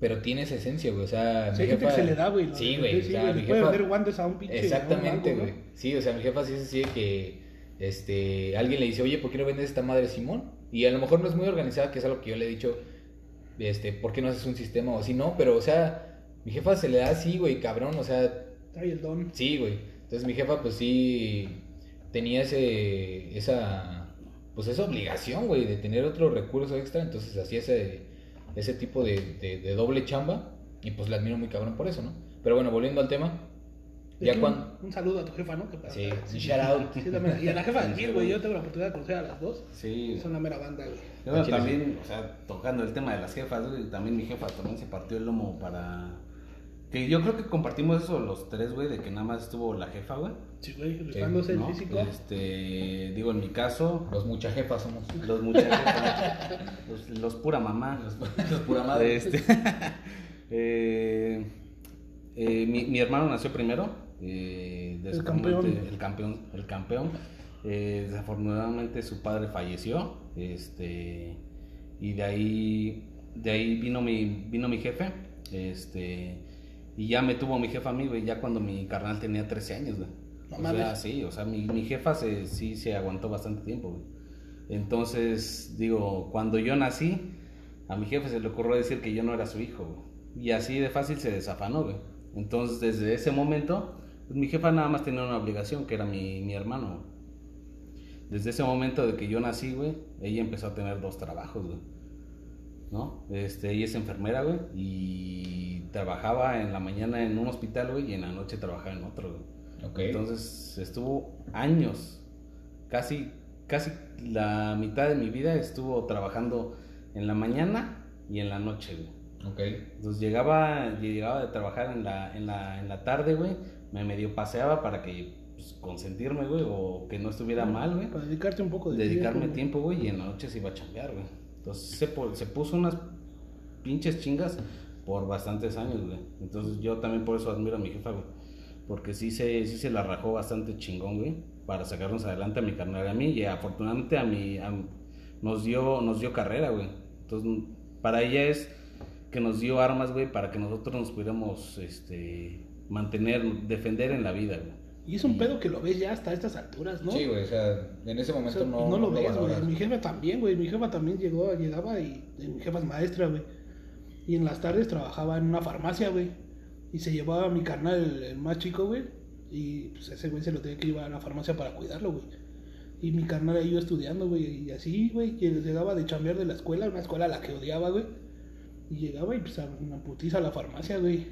pero tiene esa esencia, güey. O sea, Sí, mi gente que jefa- se le da, güey. ¿no? Sí, güey. Sí, o sea, güey, mi le puede jefa- vender guantes a un pinche. Exactamente, güey. ¿no? Sí, o sea, mi jefa sí es así de que este, alguien le dice, oye, ¿por qué no vendes esta madre Simón? Y a lo mejor no es muy organizada, que es algo que yo le he dicho, este, ¿por qué no haces un sistema o así? No, pero, o sea, mi jefa se le da así, güey, cabrón, o sea, Trae el don. sí, güey. Entonces mi jefa, pues sí, tenía ese, esa, pues esa obligación, güey, de tener otro recurso extra, entonces hacía ese, ese tipo de, de, de doble chamba, y pues la admiro muy cabrón por eso, ¿no? Pero bueno, volviendo al tema, De ya hecho, cuando... Un, un saludo a tu jefa, ¿no? Que Sí, un shout out. Sí, también. Y a la jefa Vir, [LAUGHS] güey. Yo tengo la oportunidad de conocer a las dos. Sí. Son la mera banda, güey. También, o sea, tocando el tema de las jefas, güey, también mi jefa también se partió el lomo para Que yo creo que compartimos eso los tres, güey, de que nada más estuvo la jefa, güey. Sí, güey, rifándose ¿no? el físico. Este, digo, en mi caso, Los mucha jefas somos. los muchachos, los, los pura mamá. Los, los pura madre. Este, [LAUGHS] eh, eh, mi, mi hermano nació primero. eh, desafortunadamente, campeón. El campeón. El campeón. Eh, desafortunadamente su padre falleció. Este, y de ahí, de ahí vino mi, vino mi jefe. Este, y ya me tuvo mi jefa a mí, güey, ya cuando mi carnal tenía 13 años, güey. No o sea, sí, o sea, mi, mi jefa se, sí se aguantó bastante tiempo, güey. Entonces, digo, cuando yo nací, a mi jefe se le ocurrió decir que yo no era su hijo, güey. Y así de fácil se desafanó, güey. Entonces, desde ese momento, pues, mi jefa nada más tenía una obligación, que era mi, mi hermano, güey. Desde ese momento de que yo nací, güey, ella empezó a tener dos trabajos, güey. ¿No? Este, ella es enfermera, güey, y trabajaba en la mañana en un hospital, güey, y en la noche trabajaba en otro, güey. Entonces estuvo años, casi, casi la mitad de mi vida estuvo trabajando en la mañana y en la noche, güey. Ok. Entonces llegaba, llegaba de trabajar en la, en la, en la tarde, güey, me medio paseaba para que, pues, consentirme, güey, o que no estuviera mal, güey. Para dedicarte un poco de Dedicarme tiempo, güey, y en la noche se iba a chambear, güey. Entonces se, puso unas pinches chingas por bastantes años, güey. Entonces yo también por eso admiro a mi jefa, güey. Porque sí se, sí se la rajó bastante chingón, güey, para sacarnos adelante a mi carnal y a mí. Y afortunadamente a mi, nos, dio, nos dio carrera, güey. Entonces para ella es que nos dio armas, güey, para que nosotros nos pudiéramos este, mantener, defender en la vida, güey. Y es un pedo que lo ves ya hasta estas alturas, ¿no? Sí, güey, o sea, en ese O momento sea, no, no lo ves, güey. Mi jefa también, güey. Mi jefa también llegó, llegaba y y mi jefa es maestra, güey. Y en las tardes trabajaba en una farmacia, güey. Y se llevaba a mi carnal, el, el más chico, güey. Y pues ese güey se lo tenía que llevar a la farmacia para cuidarlo, güey. Y mi carnal ahí iba estudiando, güey. Y así, güey, que llegaba de chambear de la escuela, una escuela a la que odiaba, güey. Y llegaba y pues a una putiza a la farmacia, güey.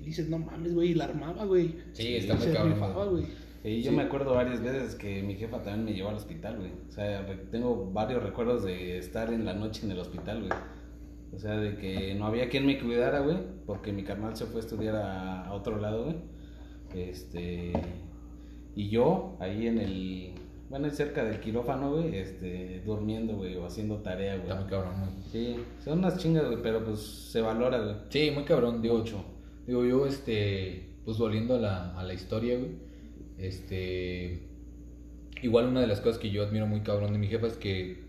Y dices, no mames, güey. Y la armaba, güey. Sí, está muy cabrón, rifaba, güey. güey. Y yo Sí. me acuerdo varias veces que mi jefa también me llevó al hospital, güey. O sea, tengo varios recuerdos de estar en la noche en el hospital, güey. O sea, de que no había quien me cuidara, güey, porque mi carnal se fue a estudiar a, a otro lado, güey. Este. Y yo, ahí en el. Bueno, cerca del quirófano, güey, este, durmiendo, güey, o haciendo tarea, Está muy güey. cabrón, güey. Sí, son unas chingas, güey, pero pues se valora, güey. Sí, muy cabrón, digo. Mucho. Digo, yo, este, pues volviendo a la, a la historia, güey. Este. Igual una de las cosas que yo admiro muy cabrón de mi jefa es que.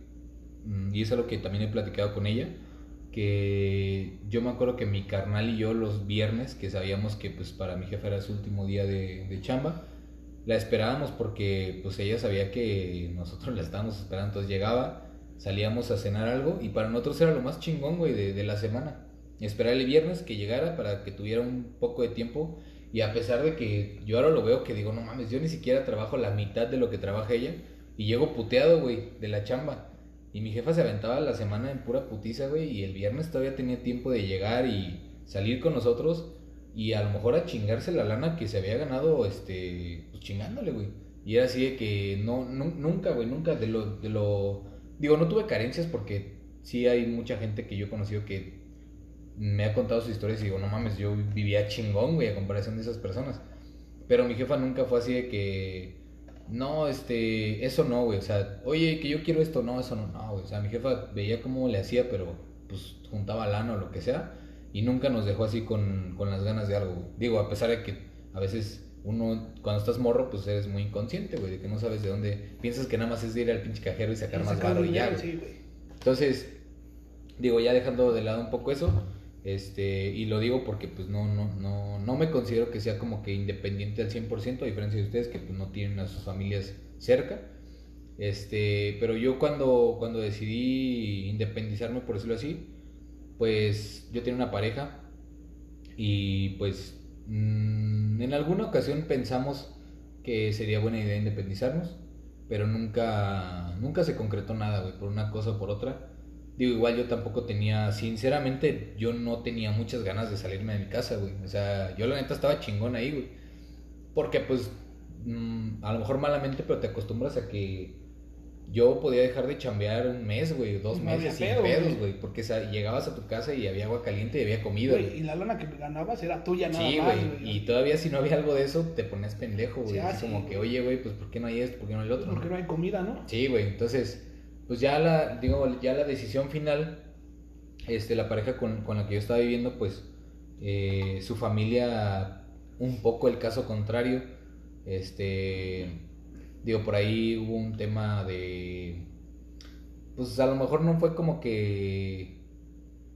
mm, Y es algo que también he platicado con ella. Que yo me acuerdo que mi carnal y yo los viernes, que sabíamos que pues para mi jefa era su último día de, de chamba, la esperábamos porque pues ella sabía que nosotros la estábamos esperando. Entonces llegaba, salíamos a cenar algo y para nosotros era lo más chingón, güey, de, de la semana. Esperar el viernes que llegara para que tuviera un poco de tiempo. Y a pesar de que yo ahora lo veo que digo, no mames, yo ni siquiera trabajo la mitad de lo que trabaja ella. Y llego puteado, güey, de la chamba. Y mi jefa se aventaba la semana en pura putiza, güey. Y el viernes todavía tenía tiempo de llegar y salir con nosotros. Y a lo mejor a chingarse la lana que se había ganado, este, pues chingándole, güey. Y era así de que no, nu- nunca, güey, nunca de lo, de lo... Digo, no tuve carencias porque sí hay mucha gente que yo he conocido que me ha contado sus historias y digo, no mames, yo vivía chingón, güey, a comparación de esas personas. Pero mi jefa nunca fue así de que, no, este, eso no, güey, o sea, oye, que yo quiero esto, no, eso no, no, güey. O sea, mi jefa veía cómo le hacía, pero pues juntaba lana o lo que sea, y nunca nos dejó así con, con las ganas de algo, güey. Digo, a pesar de que a veces uno, cuando estás morro, pues eres muy inconsciente, güey, de que no sabes de dónde, piensas que nada más es de ir al pinche cajero y sacar más varo y ya, güey. sí. Entonces, digo, ya dejando de lado un poco eso, este, y lo digo porque pues no, no, no, no me considero que sea como que independiente al 100%, a diferencia de ustedes que pues no tienen a sus familias cerca. Este, pero yo cuando, cuando decidí independizarme, por decirlo así, pues yo tenía una pareja y pues mm, en alguna ocasión pensamos que sería buena idea independizarnos, pero nunca, nunca se concretó nada, por una cosa o por otra. Digo, igual yo tampoco tenía, sinceramente, yo no tenía muchas ganas de salirme de mi casa, güey. O sea, yo la neta estaba chingón ahí, güey. Porque pues, mm, a lo mejor malamente, pero te acostumbras a que yo podía dejar de chambear un mes, güey, dos No meses sin pedo, pedos, güey. porque o sea, llegabas a tu casa y había agua caliente y había comida, Güey, y la lana que ganabas era tuya nada Sí, güey, y todavía si no había algo de eso, te ponías pendejo, güey. Sí, ah, sí, como que, oye, güey, pues ¿por qué no hay esto? ¿Por qué no hay el otro? Porque no hay comida, ¿no? Sí, güey, entonces, pues ya la, digo, ya la decisión final, este, la pareja con, con la que yo estaba viviendo, pues, eh, su familia, un poco el caso contrario, este, digo, por ahí hubo un tema de, pues a lo mejor no fue como que,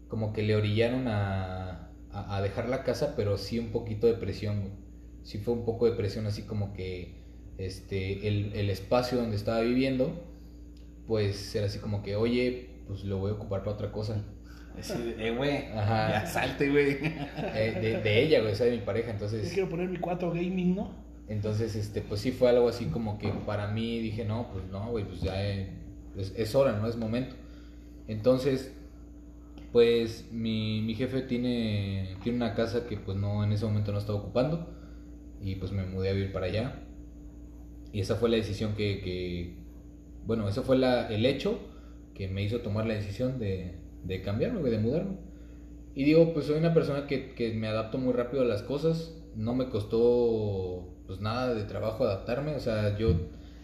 como que le orillaron a, a, dejar la casa, pero sí un poquito de presión. Sí fue un poco de presión, así como que, este, el, el espacio donde estaba viviendo, pues era así como que, oye, pues lo voy a ocupar para otra cosa. Decir, eh, güey, Ajá. ya salte, güey. [LAUGHS] Eh, de, de ella, güey, o sea, de mi pareja, Yo entonces... quiero poner mi 4 gaming, ¿no? Entonces, este, pues sí fue algo así como que para mí dije, no, pues no, güey, pues ya eh, es, es hora, no es momento. Entonces, pues mi, mi jefe tiene, tiene una casa que pues no, en ese momento no estaba ocupando y pues me mudé a vivir para allá. Y esa fue la decisión que, que bueno, eso fue la, el hecho que me hizo tomar la decisión de, de cambiarme, de mudarme. Y digo, pues soy una persona que, que me adapto muy rápido a las cosas. No me costó pues nada de trabajo adaptarme. O sea, yo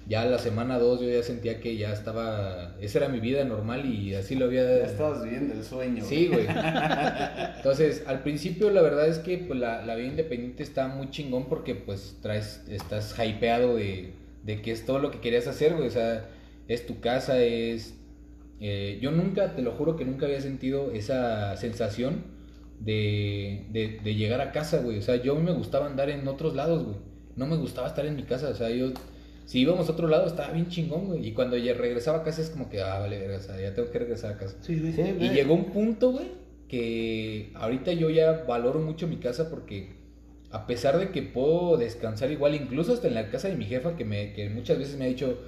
ya la semana 2 yo ya sentía que ya estaba... Esa era mi vida normal y así lo había... Ya estabas viviendo el sueño. Sí, güey. [LAUGHS] Entonces, al principio la verdad es que pues, la, la vida independiente está muy chingón porque pues traes, estás hypeado de, de que es todo lo que querías hacer, güey. O sea, es tu casa, es... eh, yo nunca, te lo juro que nunca había sentido esa sensación de, de, de llegar a casa, güey. O sea, yo me gustaba andar en otros lados, güey. No me gustaba estar en mi casa, o sea, yo... Si íbamos a otro lado estaba bien chingón, güey. Y cuando ya regresaba a casa es como que, ah, vale, verga, o sea, ya tengo que regresar a casa. Sí, güey. Sí, Y llegó un punto, güey, que ahorita yo ya valoro mucho mi casa porque a pesar de que puedo descansar igual, incluso hasta en la casa de mi jefa, que, me, que muchas veces me ha dicho,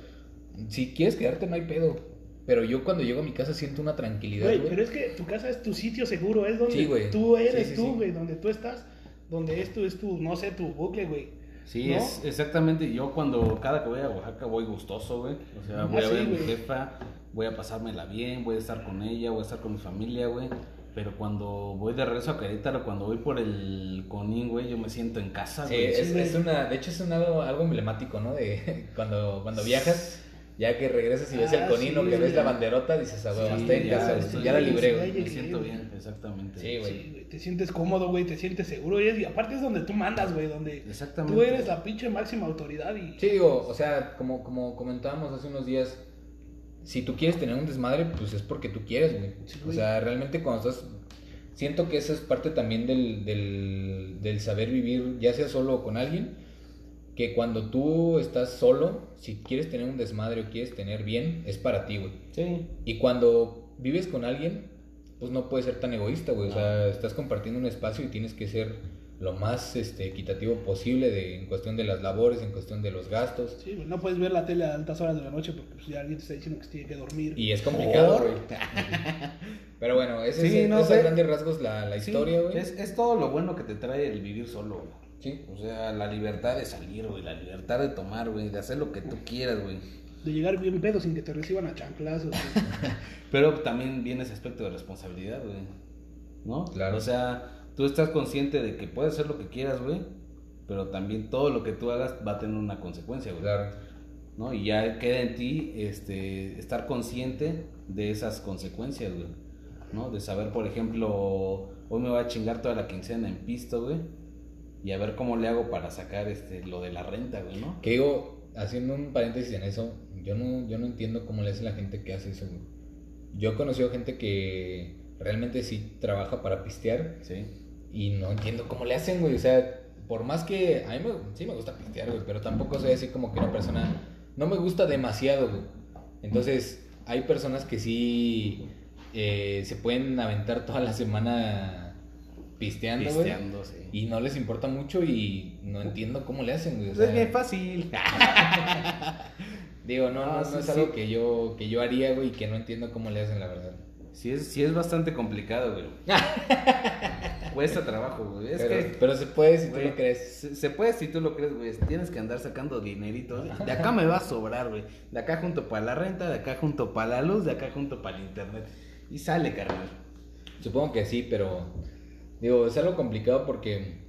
si quieres quedarte no hay pedo. Pero yo cuando llego a mi casa siento una tranquilidad, Güey, pero es que tu casa es tu sitio seguro, es donde Sí, tú eres Sí, sí, tú, sí. güey, donde tú estás, donde esto es tu, no sé, tu bucle, güey. Sí, ¿No? es exactamente. Yo cuando cada que voy a Oaxaca voy gustoso, güey. O sea, voy Ah, a ver a mi jefa, voy a pasármela bien, voy a estar con ella, voy a estar con mi familia, güey. Pero cuando voy de regreso a Querétaro, cuando voy por el Conín, güey, yo me siento en casa, Sí, güey. es, es una, de hecho es un algo, algo emblemático, ¿no? De [LAUGHS] cuando, cuando viajas, ya que regresas y ves Ah, el conino, sí, que ves la banderota, dices, ah, güey, Sí, estoy en ya casa, güey, estoy- ya la libré, güey. Me siento bien, exactamente. Sí, güey. Sí, te sientes cómodo, güey, te sientes seguro. Y, es- y aparte es donde tú mandas, güey, donde Exactamente. tú eres la pinche máxima autoridad y... Sí, digo, o sea, como, como comentábamos hace unos días, si tú quieres tener un desmadre, pues es porque tú quieres, güey. Sí, O sea, realmente cuando estás... Siento que esa es parte también del, del, del saber vivir, ya sea solo o con alguien, que cuando tú estás solo, si quieres tener un desmadre o quieres tener bien, es para ti, güey. Sí. Y cuando vives con alguien, pues no puedes ser tan egoísta, güey. O No. sea, estás compartiendo un espacio y tienes que ser lo más este, equitativo posible de, en cuestión de las labores, en cuestión de los gastos. Sí, güey, no puedes ver la tele a altas horas de la noche porque pues, ya alguien te está diciendo que tiene que dormir. Y es complicado, güey. [LAUGHS] Pero bueno, ese Sí, es, no es sé. a grandes rasgos la, la Sí, historia, güey. Es, es todo lo bueno que te trae el vivir solo, güey. Sí. O sea, la libertad de salir, güey, la libertad de tomar, güey, de hacer lo que tú quieras, güey. De llegar bien pedo sin que te reciban a chanclazos. [LAUGHS] Pero también viene ese aspecto de responsabilidad, güey. ¿No? Claro. O sea, tú estás consciente de que puedes hacer lo que quieras, güey. Pero también todo lo que tú hagas va a tener una consecuencia, güey. Claro. ¿No? Y ya queda en ti este, estar consciente de esas consecuencias, güey. ¿No? De saber, por ejemplo, hoy me voy a chingar toda la quincena en pisto, güey. Y a ver cómo le hago para sacar este, lo de la renta, güey, ¿no? Que digo, haciendo un paréntesis en eso, yo no, yo no entiendo cómo le hace la gente que hace eso, güey. Yo he conocido gente que realmente sí trabaja para pistear Sí. y no entiendo cómo le hacen, güey. O sea, por más que a mí me, sí me gusta pistear, güey, pero tampoco soy así como que una persona... No me gusta demasiado, güey. Entonces, hay personas que sí eh, se pueden aventar toda la semana pisteando, güey. Pisteando, sí. Y no les importa mucho y no entiendo cómo le hacen, güey. o Pues es bien fácil. [LAUGHS] Digo, no, Ah, no, no sí, es sí. algo que yo, que yo haría, güey, y que no entiendo cómo le hacen, la verdad. Sí es, sí es bastante complicado, güey. [LAUGHS] cuesta trabajo, güey. Es pero, que, pero se puede si tú lo crees. Se, se puede si tú lo crees, güey. Tienes que andar sacando dinerito. De acá me va a sobrar, güey. De acá junto para la renta, de acá junto para la luz, de acá junto para el internet. Y sale, carnal. Supongo que sí, pero digo, es algo complicado porque,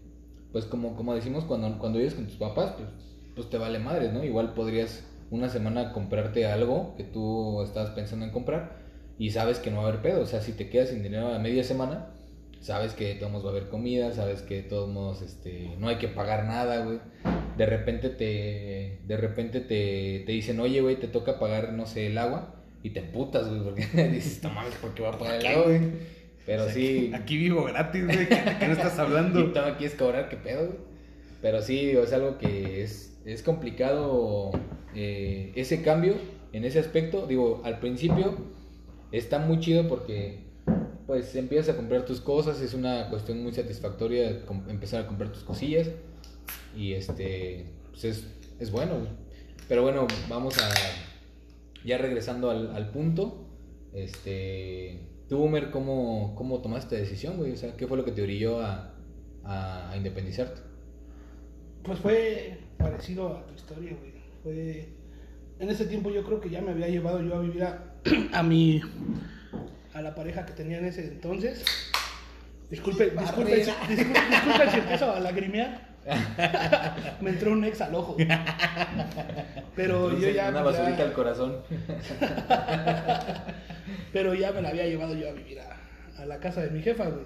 pues como, como decimos, cuando, cuando vives con tus papás, pues, pues te vale madre, ¿no? Igual podrías una semana comprarte algo que tú estabas pensando en comprar y sabes que no va a haber pedo. O sea, si te quedas sin dinero a media semana, sabes que de todos modos va a haber comida, sabes que de todos modos este, no hay que pagar nada, güey. De repente te, de repente te, te dicen, oye, güey, te toca pagar, no sé, el agua. Y te emputas, güey, porque [LAUGHS] dices, no mames, ¿por qué va a pagar el agua, güey? Pero O sea, sí, Aquí, [LAUGHS] aquí vivo gratis, güey. ¿De qué no estás [LAUGHS] y hablando? tú me quieres cobrar, qué pedo, güey. Pero sí, digo, es algo que es, es complicado eh, ese cambio en ese aspecto. Digo, al principio está muy chido porque pues empiezas a comprar tus cosas, es una cuestión muy satisfactoria empezar a comprar tus cosillas y este, pues es, es bueno. Pero bueno, vamos a, ya regresando al, al punto, este, tú, Homer, ¿cómo, ¿cómo tomaste esta decisión, güey? O sea, ¿qué fue lo que te orilló a, a, a independizarte? Pues fue parecido a tu historia, güey. Fue. En ese tiempo yo creo que ya me había llevado yo a vivir a, [CLEARS THROAT] a mi. a la pareja que tenía en ese entonces. Disculpe, disculpe, disculpe, disculpe si empiezo [LAUGHS] a lagrimear. [LAUGHS] me entró un ex al ojo. Pero yo ya. Una ya- basurita al corazón. [LAUGHS] Pero ya me la había llevado yo a vivir a, a la casa de mi jefa, güey.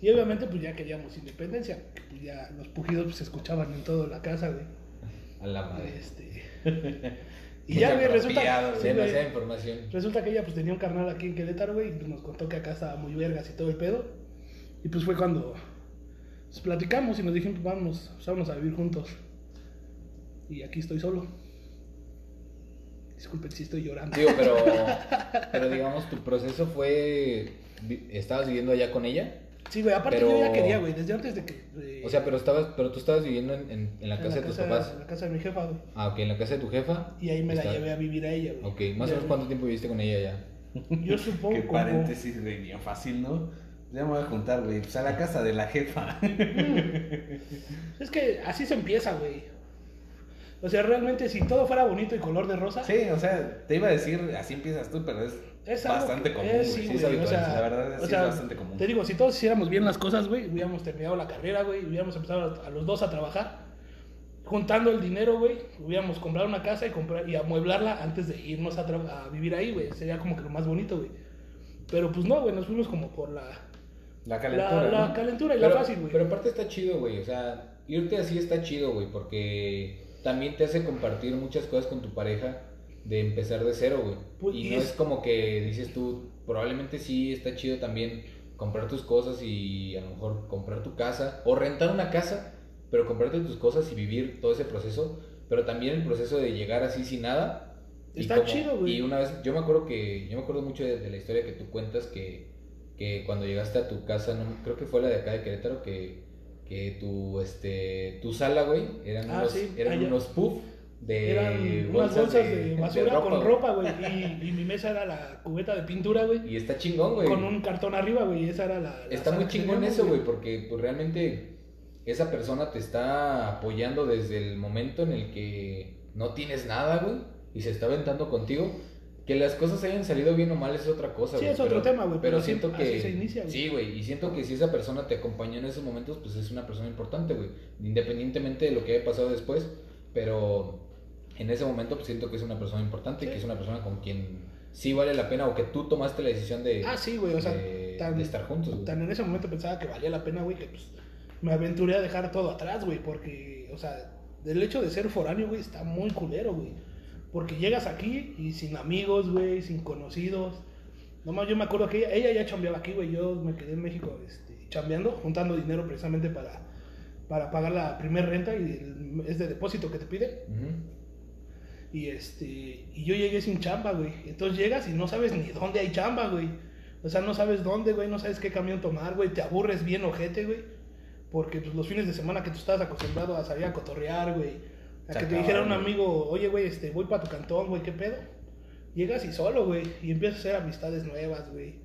Y obviamente pues ya queríamos independencia. que, Pues ya los pujidos pues, se escuchaban en toda la casa, güey. A la madre. Este. [LAUGHS] Y ya, güey, resulta. sí, güey, Demasiada información. resulta que ella pues tenía un carnal aquí en Querétaro, güey, y pues, nos contó que acá estaba muy vergas y todo el pedo. Y pues fue cuando pues, platicamos y nos dijimos, pues, vamos, pues, vámonos a vivir juntos. Y aquí estoy solo. Disculpen si estoy llorando. Digo, pero, [LAUGHS] pero digamos, tu proceso fue. ¿Estabas viviendo allá con ella? Sí, güey, aparte Pero- yo ya quería, güey, desde antes de que. eh, O sea, pero estabas, pero tú estabas viviendo en, en, en la en casa de tus casa- papás. En la casa de mi jefa, güey. Ah, ok, en la casa de tu jefa. Y ahí me la llevé a vivir a ella, güey. Ok, más o menos cuánto tiempo viviste con ella ya. Yo supongo Qué paréntesis, güey, bien fácil, ¿no? Ya me voy a juntar, güey. Pues a la casa de la jefa. Es que así se empieza, güey. O sea, realmente si todo fuera bonito y color de rosa, Sí, o sea, te iba a decir, así empiezas tú, pero es, bastante común, es, güey. sí, sí, es güey, habitual, o sea, la verdad, o sí sea, es bastante común. Te digo, si todos hiciéramos bien las cosas, güey, hubiéramos terminado la carrera, güey, hubiéramos empezado a, los dos a trabajar, juntando el dinero, güey, hubiéramos comprado una casa y comprar y amueblarla antes de irnos a vivir ahí, güey. Sería como que lo más bonito, güey. Pero pues no, güey, nos fuimos como por la, La la, calentura, la ¿no? calentura y la Pero, fácil, güey. pero aparte está chido, güey. O sea, irte así está chido, güey, porque también te hace compartir muchas cosas con tu pareja de empezar de cero, güey. Pues, y y no es- es como que dices tú, probablemente sí está chido también comprar tus cosas y a lo mejor comprar tu casa o rentar una casa, pero comprarte tus cosas y vivir todo ese proceso, pero también el proceso de llegar así sin nada. Está chido, güey. Y una vez, yo me acuerdo que, yo me acuerdo mucho de, de la historia que tú cuentas que, que cuando llegaste a tu casa, no, creo que fue la de acá de Querétaro, que, que tu, este, tu sala, güey, eran, Ah, unos, sí, eran unos puff de Eran unas bolsas de, [LAUGHS] basura con ropa, güey. Y, y mi mesa era la cubeta de pintura, güey. Y está chingón, güey. Con un cartón arriba, güey. Esa era la. la Está muy chingón eso, güey, porque pues, realmente esa persona te está apoyando desde el momento en el que no tienes nada, güey, y se está aventando contigo. Que las cosas hayan salido bien o mal es otra cosa, Sí, es otro pero- tema, güey, Pero pero siento que. así se inicia, güey. Sí, güey, y siento que si esa persona te acompañó en esos momentos, pues es una persona importante, güey. Independientemente de lo que haya pasado después, pero en ese momento pues siento que es una persona importante, Sí. que es una persona con quien sí vale la pena o que tú tomaste la decisión de, Ah, sí, güey. O sea, de, tan, de estar juntos, güey. tan en ese momento pensaba que valía la pena, güey, que pues me aventuré a dejar todo atrás, güey. Porque, o sea, el hecho de ser foráneo, güey, está muy culero, güey. Porque llegas aquí y sin amigos, güey, sin conocidos. Nomás yo me acuerdo que ella, ella ya chambeaba aquí, güey. Yo me quedé en México este, chambeando, juntando dinero precisamente para, para pagar la primer renta y el- es de depósito que te piden. Y este, y yo llegué sin chamba, güey. Entonces llegas y no sabes ni dónde hay chamba, güey. O sea, no sabes dónde, güey, no sabes qué camión tomar, güey. Te aburres bien ojete, güey. Porque pues, los fines de semana que tú estás acostumbrado a salir a cotorrear, güey. A que te dijera un amigo, oye, güey, este, voy para tu cantón, güey, ¿qué pedo? Llegas y solo, güey. Y empiezas a hacer amistades nuevas, güey.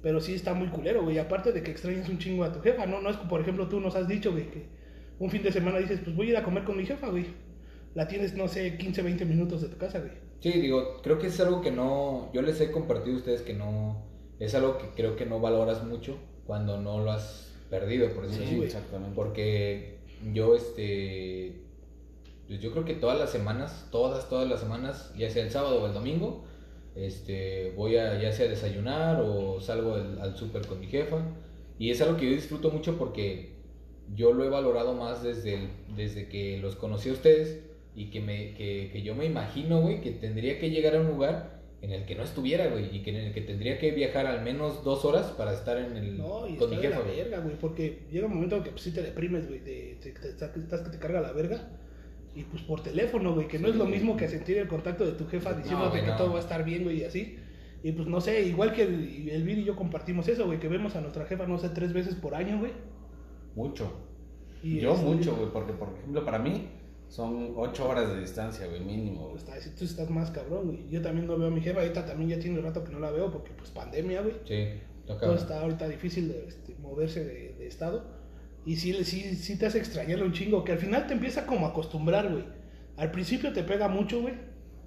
Pero sí está muy culero, güey. Aparte de que extrañas un chingo a tu jefa, ¿no? No es como, por ejemplo, tú nos has dicho, güey, que un fin de semana dices, pues voy a ir a comer con mi jefa, güey. La tienes, no sé, 15, 20 minutos de tu casa, güey. Sí, digo, creo que es algo que no, yo les he compartido a ustedes que no, es algo que creo que no valoras mucho cuando no lo has perdido, por decirlo Sí, así. Exactamente. Porque yo, este, yo creo que todas las semanas, todas, todas las semanas, ya sea el sábado o el domingo, este, voy a ya sea desayunar o salgo al, al súper con mi jefa. Y es algo que yo disfruto mucho porque yo lo he valorado más desde, el- desde que los conocí a ustedes y que, me, que, que yo me imagino, güey, que tendría que llegar a un lugar en el que no estuviera, güey, y que en el que tendría que viajar al menos dos horas para estar en el, No, y con mi jefa, güey. verga, güey, porque llega un momento que pues, sí te deprimes, güey, de, te- te- que te carga la verga. Y pues por teléfono, güey, que no es lo mismo que sentir el contacto de tu jefa diciéndote que no. todo va a estar bien, güey, y así. Y pues no sé, igual que el, el Vir y yo compartimos eso, güey, que vemos a nuestra jefa, no sé, tres veces por año, güey. Mucho. Y Yo mucho, güey, porque por ejemplo para mí son ocho horas de distancia, güey, mínimo. güey. Está, tú estás más cabrón, güey. Yo también no veo a mi jefa, ahorita también ya tiene rato que no la veo porque pues pandemia, güey. Sí, está Todo está ahorita difícil de este, moverse de, de estado. Y sí, sí, sí te hace extrañarle un chingo, que al final te empieza como a acostumbrar, güey. Al principio te pega mucho, güey.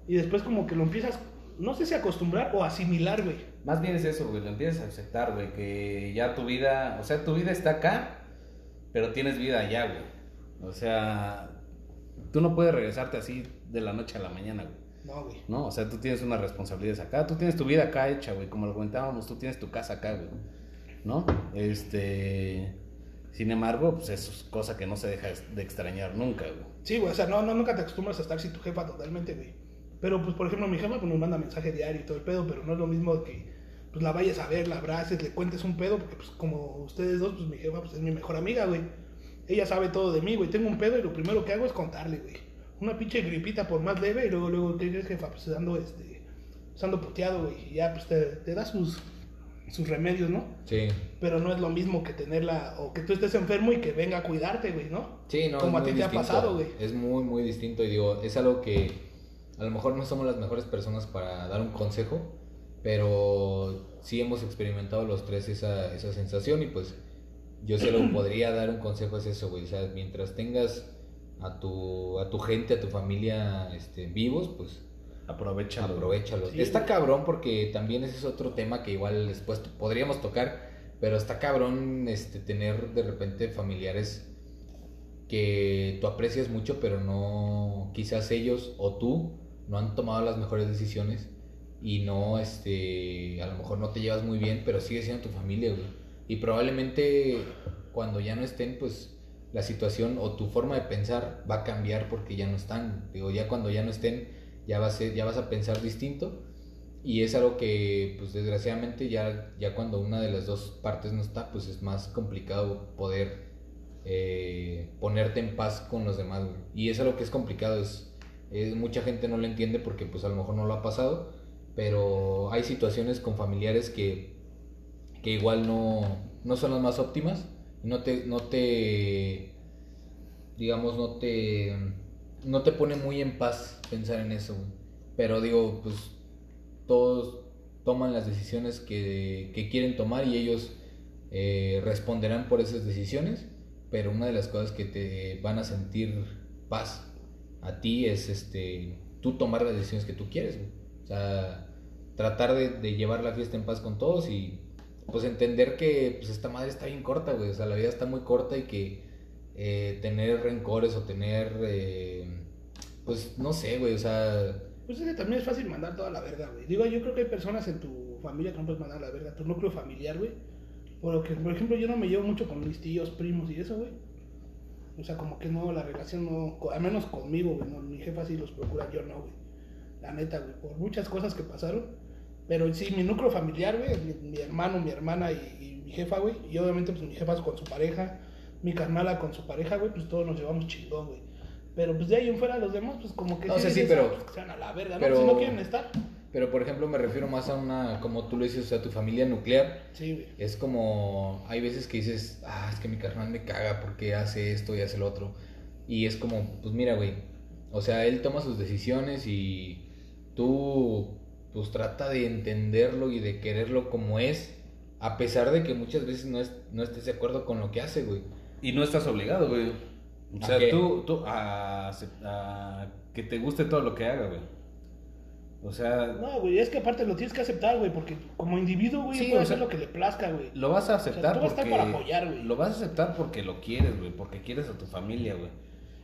Y después como que lo empiezas, no sé si acostumbrar o asimilar, güey. Más bien es eso, güey, lo empiezas a aceptar, güey, que ya tu vida, o sea, tu vida está acá, pero tienes vida allá, güey. O sea, tú no puedes regresarte así de la noche a la mañana, güey. No, güey. ¿no? O sea, tú tienes unas responsabilidades acá, tú tienes tu vida acá hecha, güey, como lo comentábamos, tú tienes tu casa acá, güey, ¿no? Este, sin embargo, pues eso es cosa que no se deja de extrañar nunca, güey. Sí, güey, o sea, no, no, nunca te acostumbras a estar sin tu jefa totalmente, güey. Pero, pues, por ejemplo, mi jefa pues, nos manda mensaje diario y todo el pedo, pero no es lo mismo que pues, la vayas a ver, la abraces, le cuentes un pedo, porque, pues, como ustedes dos, pues, mi jefa pues, es mi mejor amiga, güey. Ella sabe todo de mí, güey. Tengo un pedo y lo primero que hago es contarle, güey. Una pinche gripita por más leve y luego, luego, ¿qué crees, jefa? Pues ando, este, pues, ando puteado, güey. Y ya, pues, te, te da sus, sus remedios, ¿no? Sí. Pero no es lo mismo que tenerla, o que tú estés enfermo y que venga a cuidarte, güey, ¿no? Sí, no, Como a ti te ha pasado, güey. Es muy, muy distinto y digo, es algo que a lo mejor no somos las mejores personas para dar un consejo, pero sí hemos experimentado los tres esa, esa sensación y pues yo se lo [CLEARS THROAT] podría dar un consejo es eso, güey, o sea, mientras tengas a tu, a tu gente, a tu familia este, vivos, pues Aprovechalo. Aprovechalo. Sí, está cabrón porque también ese es otro tema que igual después podríamos tocar, pero está cabrón este tener de repente familiares que tú aprecias mucho, pero no quizás ellos o tú no han tomado las mejores decisiones y no este a lo mejor no te llevas muy bien, pero sigue siendo tu familia, güey. Y probablemente cuando ya no estén, pues la situación o tu forma de pensar va a cambiar porque ya no están. Digo, ya cuando ya no estén, ya vas a, ya vas a pensar distinto. Y es algo que, pues desgraciadamente, ya, ya cuando una de las dos partes no está, pues es más complicado poder eh, ponerte en paz con los demás. Y es algo que es complicado. Es, es, mucha gente no lo entiende porque, pues a lo mejor no lo ha pasado. Pero hay situaciones con familiares que, que igual no, no son las más óptimas. No te, no te, digamos, no te, no te pone muy en paz pensar en eso. Pero digo, pues todos toman las decisiones que, que quieren tomar y ellos eh, responderán por esas decisiones. Pero una de las cosas que te van a sentir paz a ti es este, tú tomar las decisiones que tú quieres. O sea, tratar de, de llevar la fiesta en paz con todos y pues entender que pues esta madre está bien corta, güey. O sea, la vida está muy corta y que eh, tener rencores o tener, eh, pues no sé, güey. O sea, Pues es que también es fácil mandar toda la verga, güey. Digo, yo creo que hay personas en tu familia que no puedes mandar la verga, tu núcleo familiar, güey. Por lo que, por ejemplo, yo no me llevo mucho con mis tíos, primos y eso, güey. O sea, como que no, la relación no, al menos conmigo, güey. No, mi jefa sí los procura, yo no, güey. La neta, güey, por muchas cosas que pasaron. Pero sí, mi núcleo familiar, güey, mi, mi hermano, mi hermana y, y mi jefa, güey. Y obviamente, pues mi jefa es con su pareja, mi carnala con su pareja, güey, pues todos nos llevamos chingón, güey. Pero pues de ahí en fuera los demás, pues como que No, o sea, sí, pero- sean a la verga, ¿no? pero- Si no quieren estar. pero por ejemplo me refiero más a una, como tú lo dices, o sea, tu familia nuclear. Sí, güey. Es como, hay veces que dices, ah, es que mi carnal me caga porque hace esto y hace lo otro. Y es como, pues mira, güey, o sea, él toma sus decisiones y tú, pues trata de entenderlo y de quererlo como es A pesar de que muchas veces no, es, no estés de acuerdo con lo que hace, güey. Y no estás obligado, güey. O ¿A sea, tú, tú a, a que te guste todo lo que haga, güey. O sea, No, güey, es que aparte lo tienes que aceptar, güey, porque como individuo, güey, Sí, puede hacer sea, lo que le plazca, güey. lo vas a O sea, aceptar tú vas a estar para apoyar, güey. lo vas a aceptar porque lo quieres, güey, porque quieres a tu familia, güey.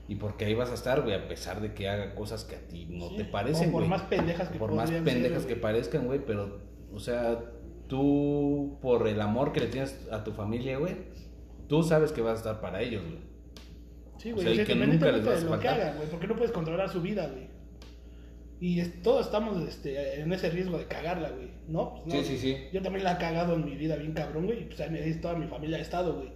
Y porque ahí vas a estar, güey, a pesar de que haga cosas que a ti no Sí, te parecen, o por güey. más pendejas que por más ser, pendejas güey. que parezcan, güey, pero o sea, tú por el amor que le tienes a tu familia, güey, tú sabes que vas a estar para ellos, güey. Sí, O güey, sea, y que nunca les vas a faltar. güey, porque no puedes controlar su vida, güey. Y es- todos estamos este, en ese riesgo de cagarla, güey, ¿no? Pues, no, Sí, sí, sí. Yo también la he cagado en mi vida bien cabrón, güey, y pues ahí toda mi familia ha estado, güey.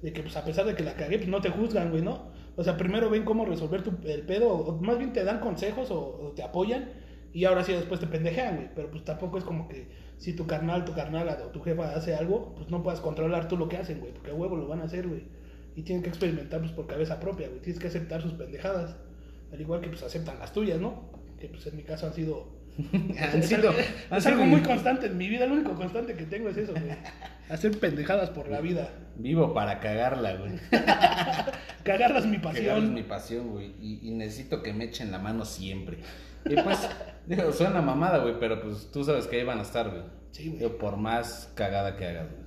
De que pues a pesar de que la cagué, pues no te juzgan, güey, ¿no? O sea, primero ven cómo resolver tu, el pedo, o más bien te dan consejos o, o te apoyan, y ahora sí después te pendejean, güey. Pero pues tampoco es como que si tu carnal, tu carnal o tu jefa hace algo, pues no puedas controlar tú lo que hacen, güey, porque a huevo lo van a hacer, güey. Y tienen que experimentar pues por cabeza propia, güey. Tienes que aceptar sus pendejadas. Al igual que pues aceptan las tuyas, ¿no? Que pues en mi caso han sido... [LAUGHS] Han sido- es algo muy constante en mi vida. Lo único constante que tengo es eso, güey. [LAUGHS] Hacer pendejadas por la vida. Vivo para cagarla, güey. [LAUGHS] Cagarlas es mi Cagarla es pasión. mi pasión, güey, y, y necesito que me echen la mano siempre. Y pues, digo, suena mamada, güey, pero pues tú sabes que ahí van a estar, güey. Sí, güey. Por más cagada que hagas, güey.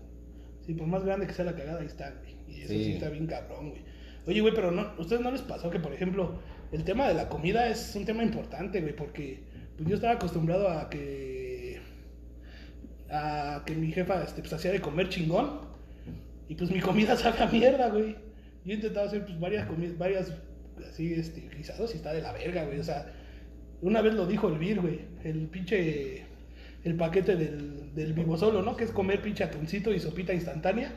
Sí, por más grande que sea la cagada, ahí está, güey. Y eso sí, Sí. está bien cabrón, güey. Oye, güey, pero no, ¿a ustedes no les pasó que, por ejemplo, el tema de la comida es un tema importante, güey? Porque pues, yo estaba acostumbrado a que. a que mi jefa este, pues, hacía de comer chingón. Y pues mi comida [LAUGHS] sabe a mierda, güey. Yo he intentado hacer pues varias comidas, varias así, este, guisados y está de la verga, güey. O sea, una vez lo dijo el Vir, güey. El pinche. El paquete del, del vivo solo, ¿no? Que es comer pinche atuncito y sopita instantánea.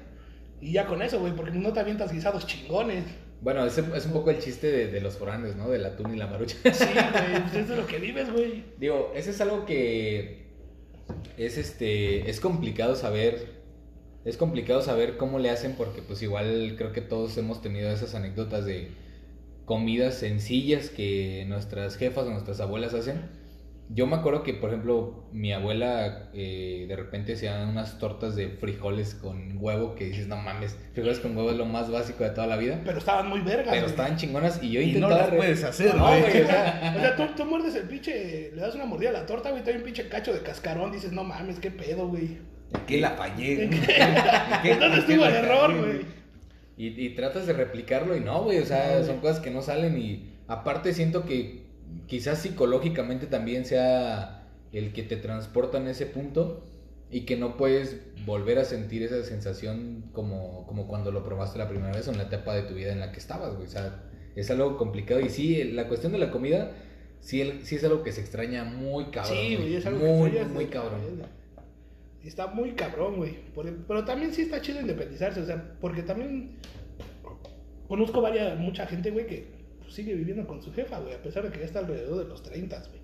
Y ya con eso, güey, porque no te avientas guisados chingones. Bueno, ese es un poco el chiste de, de los foráneos, ¿no? Del atún y la marucha. Sí, güey, pues eso es lo que vives, güey. Digo, ese es algo que es este es complicado saber es complicado saber cómo le hacen porque pues igual creo que todos hemos tenido esas anécdotas de comidas sencillas que nuestras jefas o nuestras abuelas hacen. Yo me acuerdo que, por ejemplo, mi abuela eh, de repente hacía unas tortas de frijoles con huevo que dices, no mames, frijoles con huevo es lo más básico de toda la vida. Pero estaban muy vergas, Pero güey. estaban chingonas y yo Y no intentaba... las re- puedes hacer, No, güey. güey, o sea, o sea, tú, tú muerdes el pinche, le das una mordida a la torta, güey, trae un pinche cacho de cascarón, dices, no mames, qué pedo, güey. Que la fallé, [LAUGHS] ¿En güey. qué? ¿En qué- ¿Dónde en qué estuvo el error, güey? Y, y tratas de replicarlo y no, güey, o sea, No, son cosas que no salen y aparte siento que quizás psicológicamente también sea el que te transporta en ese punto y que no puedes volver a sentir esa sensación como, como cuando lo probaste la primera vez o en la etapa de tu vida en la que estabas, güey, o sea, es algo complicado y sí, la cuestión de la comida sí, el- sí es algo que se extraña muy cabrón, Sí, güey, es algo muy, que muy de- cabrón. Está muy cabrón, güey. Pero también sí está chido independizarse, o sea, porque también conozco varias, mucha gente, güey, que pues, sigue viviendo con su jefa, güey, a pesar de que ya está alrededor de los 30, güey.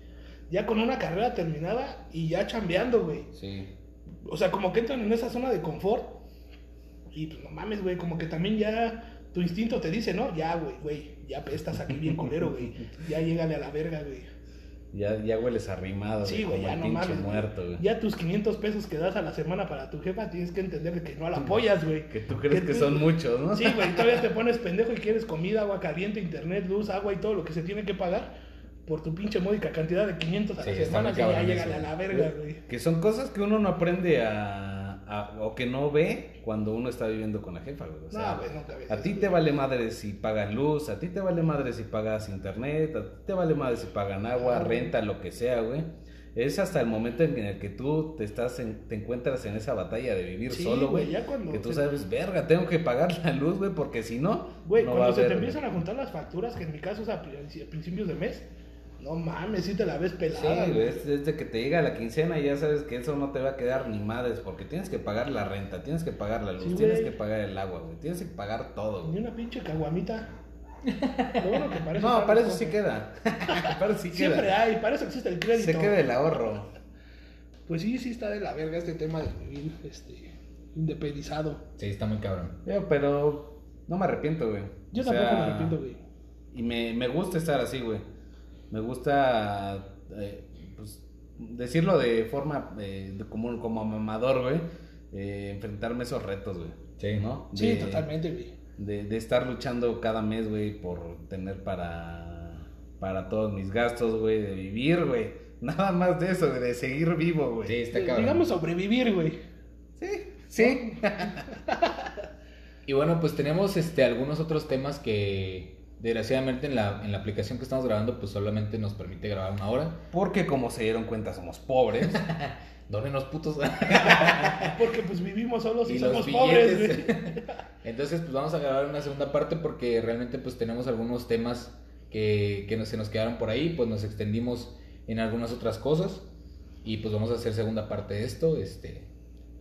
Ya con una carrera terminada y ya chambeando, güey. Sí. O sea, como que entran en esa zona de confort. Y pues no mames, güey, como que también ya tu instinto te dice, ¿no? Ya, güey, güey, ya estás aquí bien colero, güey. [LAUGHS] Ya llégale a la verga, güey. Ya, ya hueles arrimado, Sí, güey, ya no mames. muerto, güey. Ya tus 500 pesos que das a la semana para tu jefa tienes que entender de que no la apoyas, güey. Que tú crees Que que tú- son muchos, ¿no? Sí, güey, [LAUGHS] todavía te pones pendejo y quieres comida, agua caliente, internet, luz, agua y todo lo que se tiene que pagar por tu pinche módica cantidad de 500 a Sí, la semana y ya cabrón llega eso, a la verga, güey. Que son cosas que uno no aprende a, a- o que no ve cuando uno está viviendo con la jefa, güey. O sea, No, güey, nunca ves a ti te vale madre si pagas luz, a ti te vale madre si pagas internet, a ti te vale madre si pagan agua, Ah, renta, lo que sea, güey. Es hasta el momento en el que tú te estás en- te encuentras en esa batalla de vivir Sí, solo, güey, ya cuando Que tú te- sabes, verga, tengo que pagar la luz, güey, porque si no, Güey, no va cuando a se te empiezan a juntar las facturas, que en mi caso es a principios de mes, no mames, si te la ves Sí, pelada, güey, güey. es desde que te llega la quincena y ya sabes que eso no te va a quedar ni madres porque tienes que pagar la renta, tienes que pagar la luz, Sí, tienes que pagar el agua, güey, tienes que pagar todo. Ni una pinche caguamita. [LAUGHS] Lo bueno que parece No, [LAUGHS] para eso sí queda. para eso sí Siempre queda. hay, para eso existe el crédito. Se queda el ahorro. Pues sí, sí está de la verga este tema de vivir este, independizado. Sí, está muy cabrón. Yo, pero no me arrepiento, güey. Yo O tampoco sea, me arrepiento, güey. Y me, me gusta estar así, güey. Me gusta eh, pues, decirlo de forma eh, de como, como mamador, güey. eh, enfrentarme a esos retos, güey. Sí. ¿No? Sí, De- totalmente, güey. De, de estar luchando cada mes, güey, por tener para, para todos mis gastos, güey, de vivir, güey. [LAUGHS] Nada más de eso, de seguir vivo, güey. Sí, está cabrón. Digamos sobrevivir, güey. Sí, sí. [LAUGHS] Y bueno, pues tenemos este algunos otros temas que desgraciadamente en la, en la aplicación que estamos grabando pues solamente nos permite grabar una hora. Porque como se dieron cuenta, somos pobres. [LAUGHS] Dónenos putos. [LAUGHS] Porque pues vivimos solos y, y somos los pobres. [LAUGHS] Entonces, pues vamos a grabar una segunda parte porque realmente pues tenemos algunos temas que, que nos- se nos quedaron por ahí, pues nos extendimos en algunas otras cosas y pues vamos a hacer segunda parte de esto, este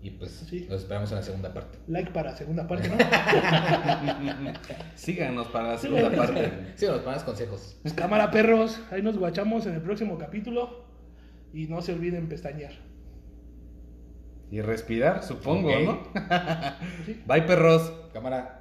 y pues Sí. los esperamos en la segunda parte. Like para segunda parte, ¿no? [LAUGHS] Síganos para la segunda parte. Sí, nos pones consejos. Pues cámara, perros. Ahí nos guachamos en el próximo capítulo. Y no se olviden pestañear. Y respirar, supongo. ¿no? Sí. [LAUGHS] Bye, perros. Cámara.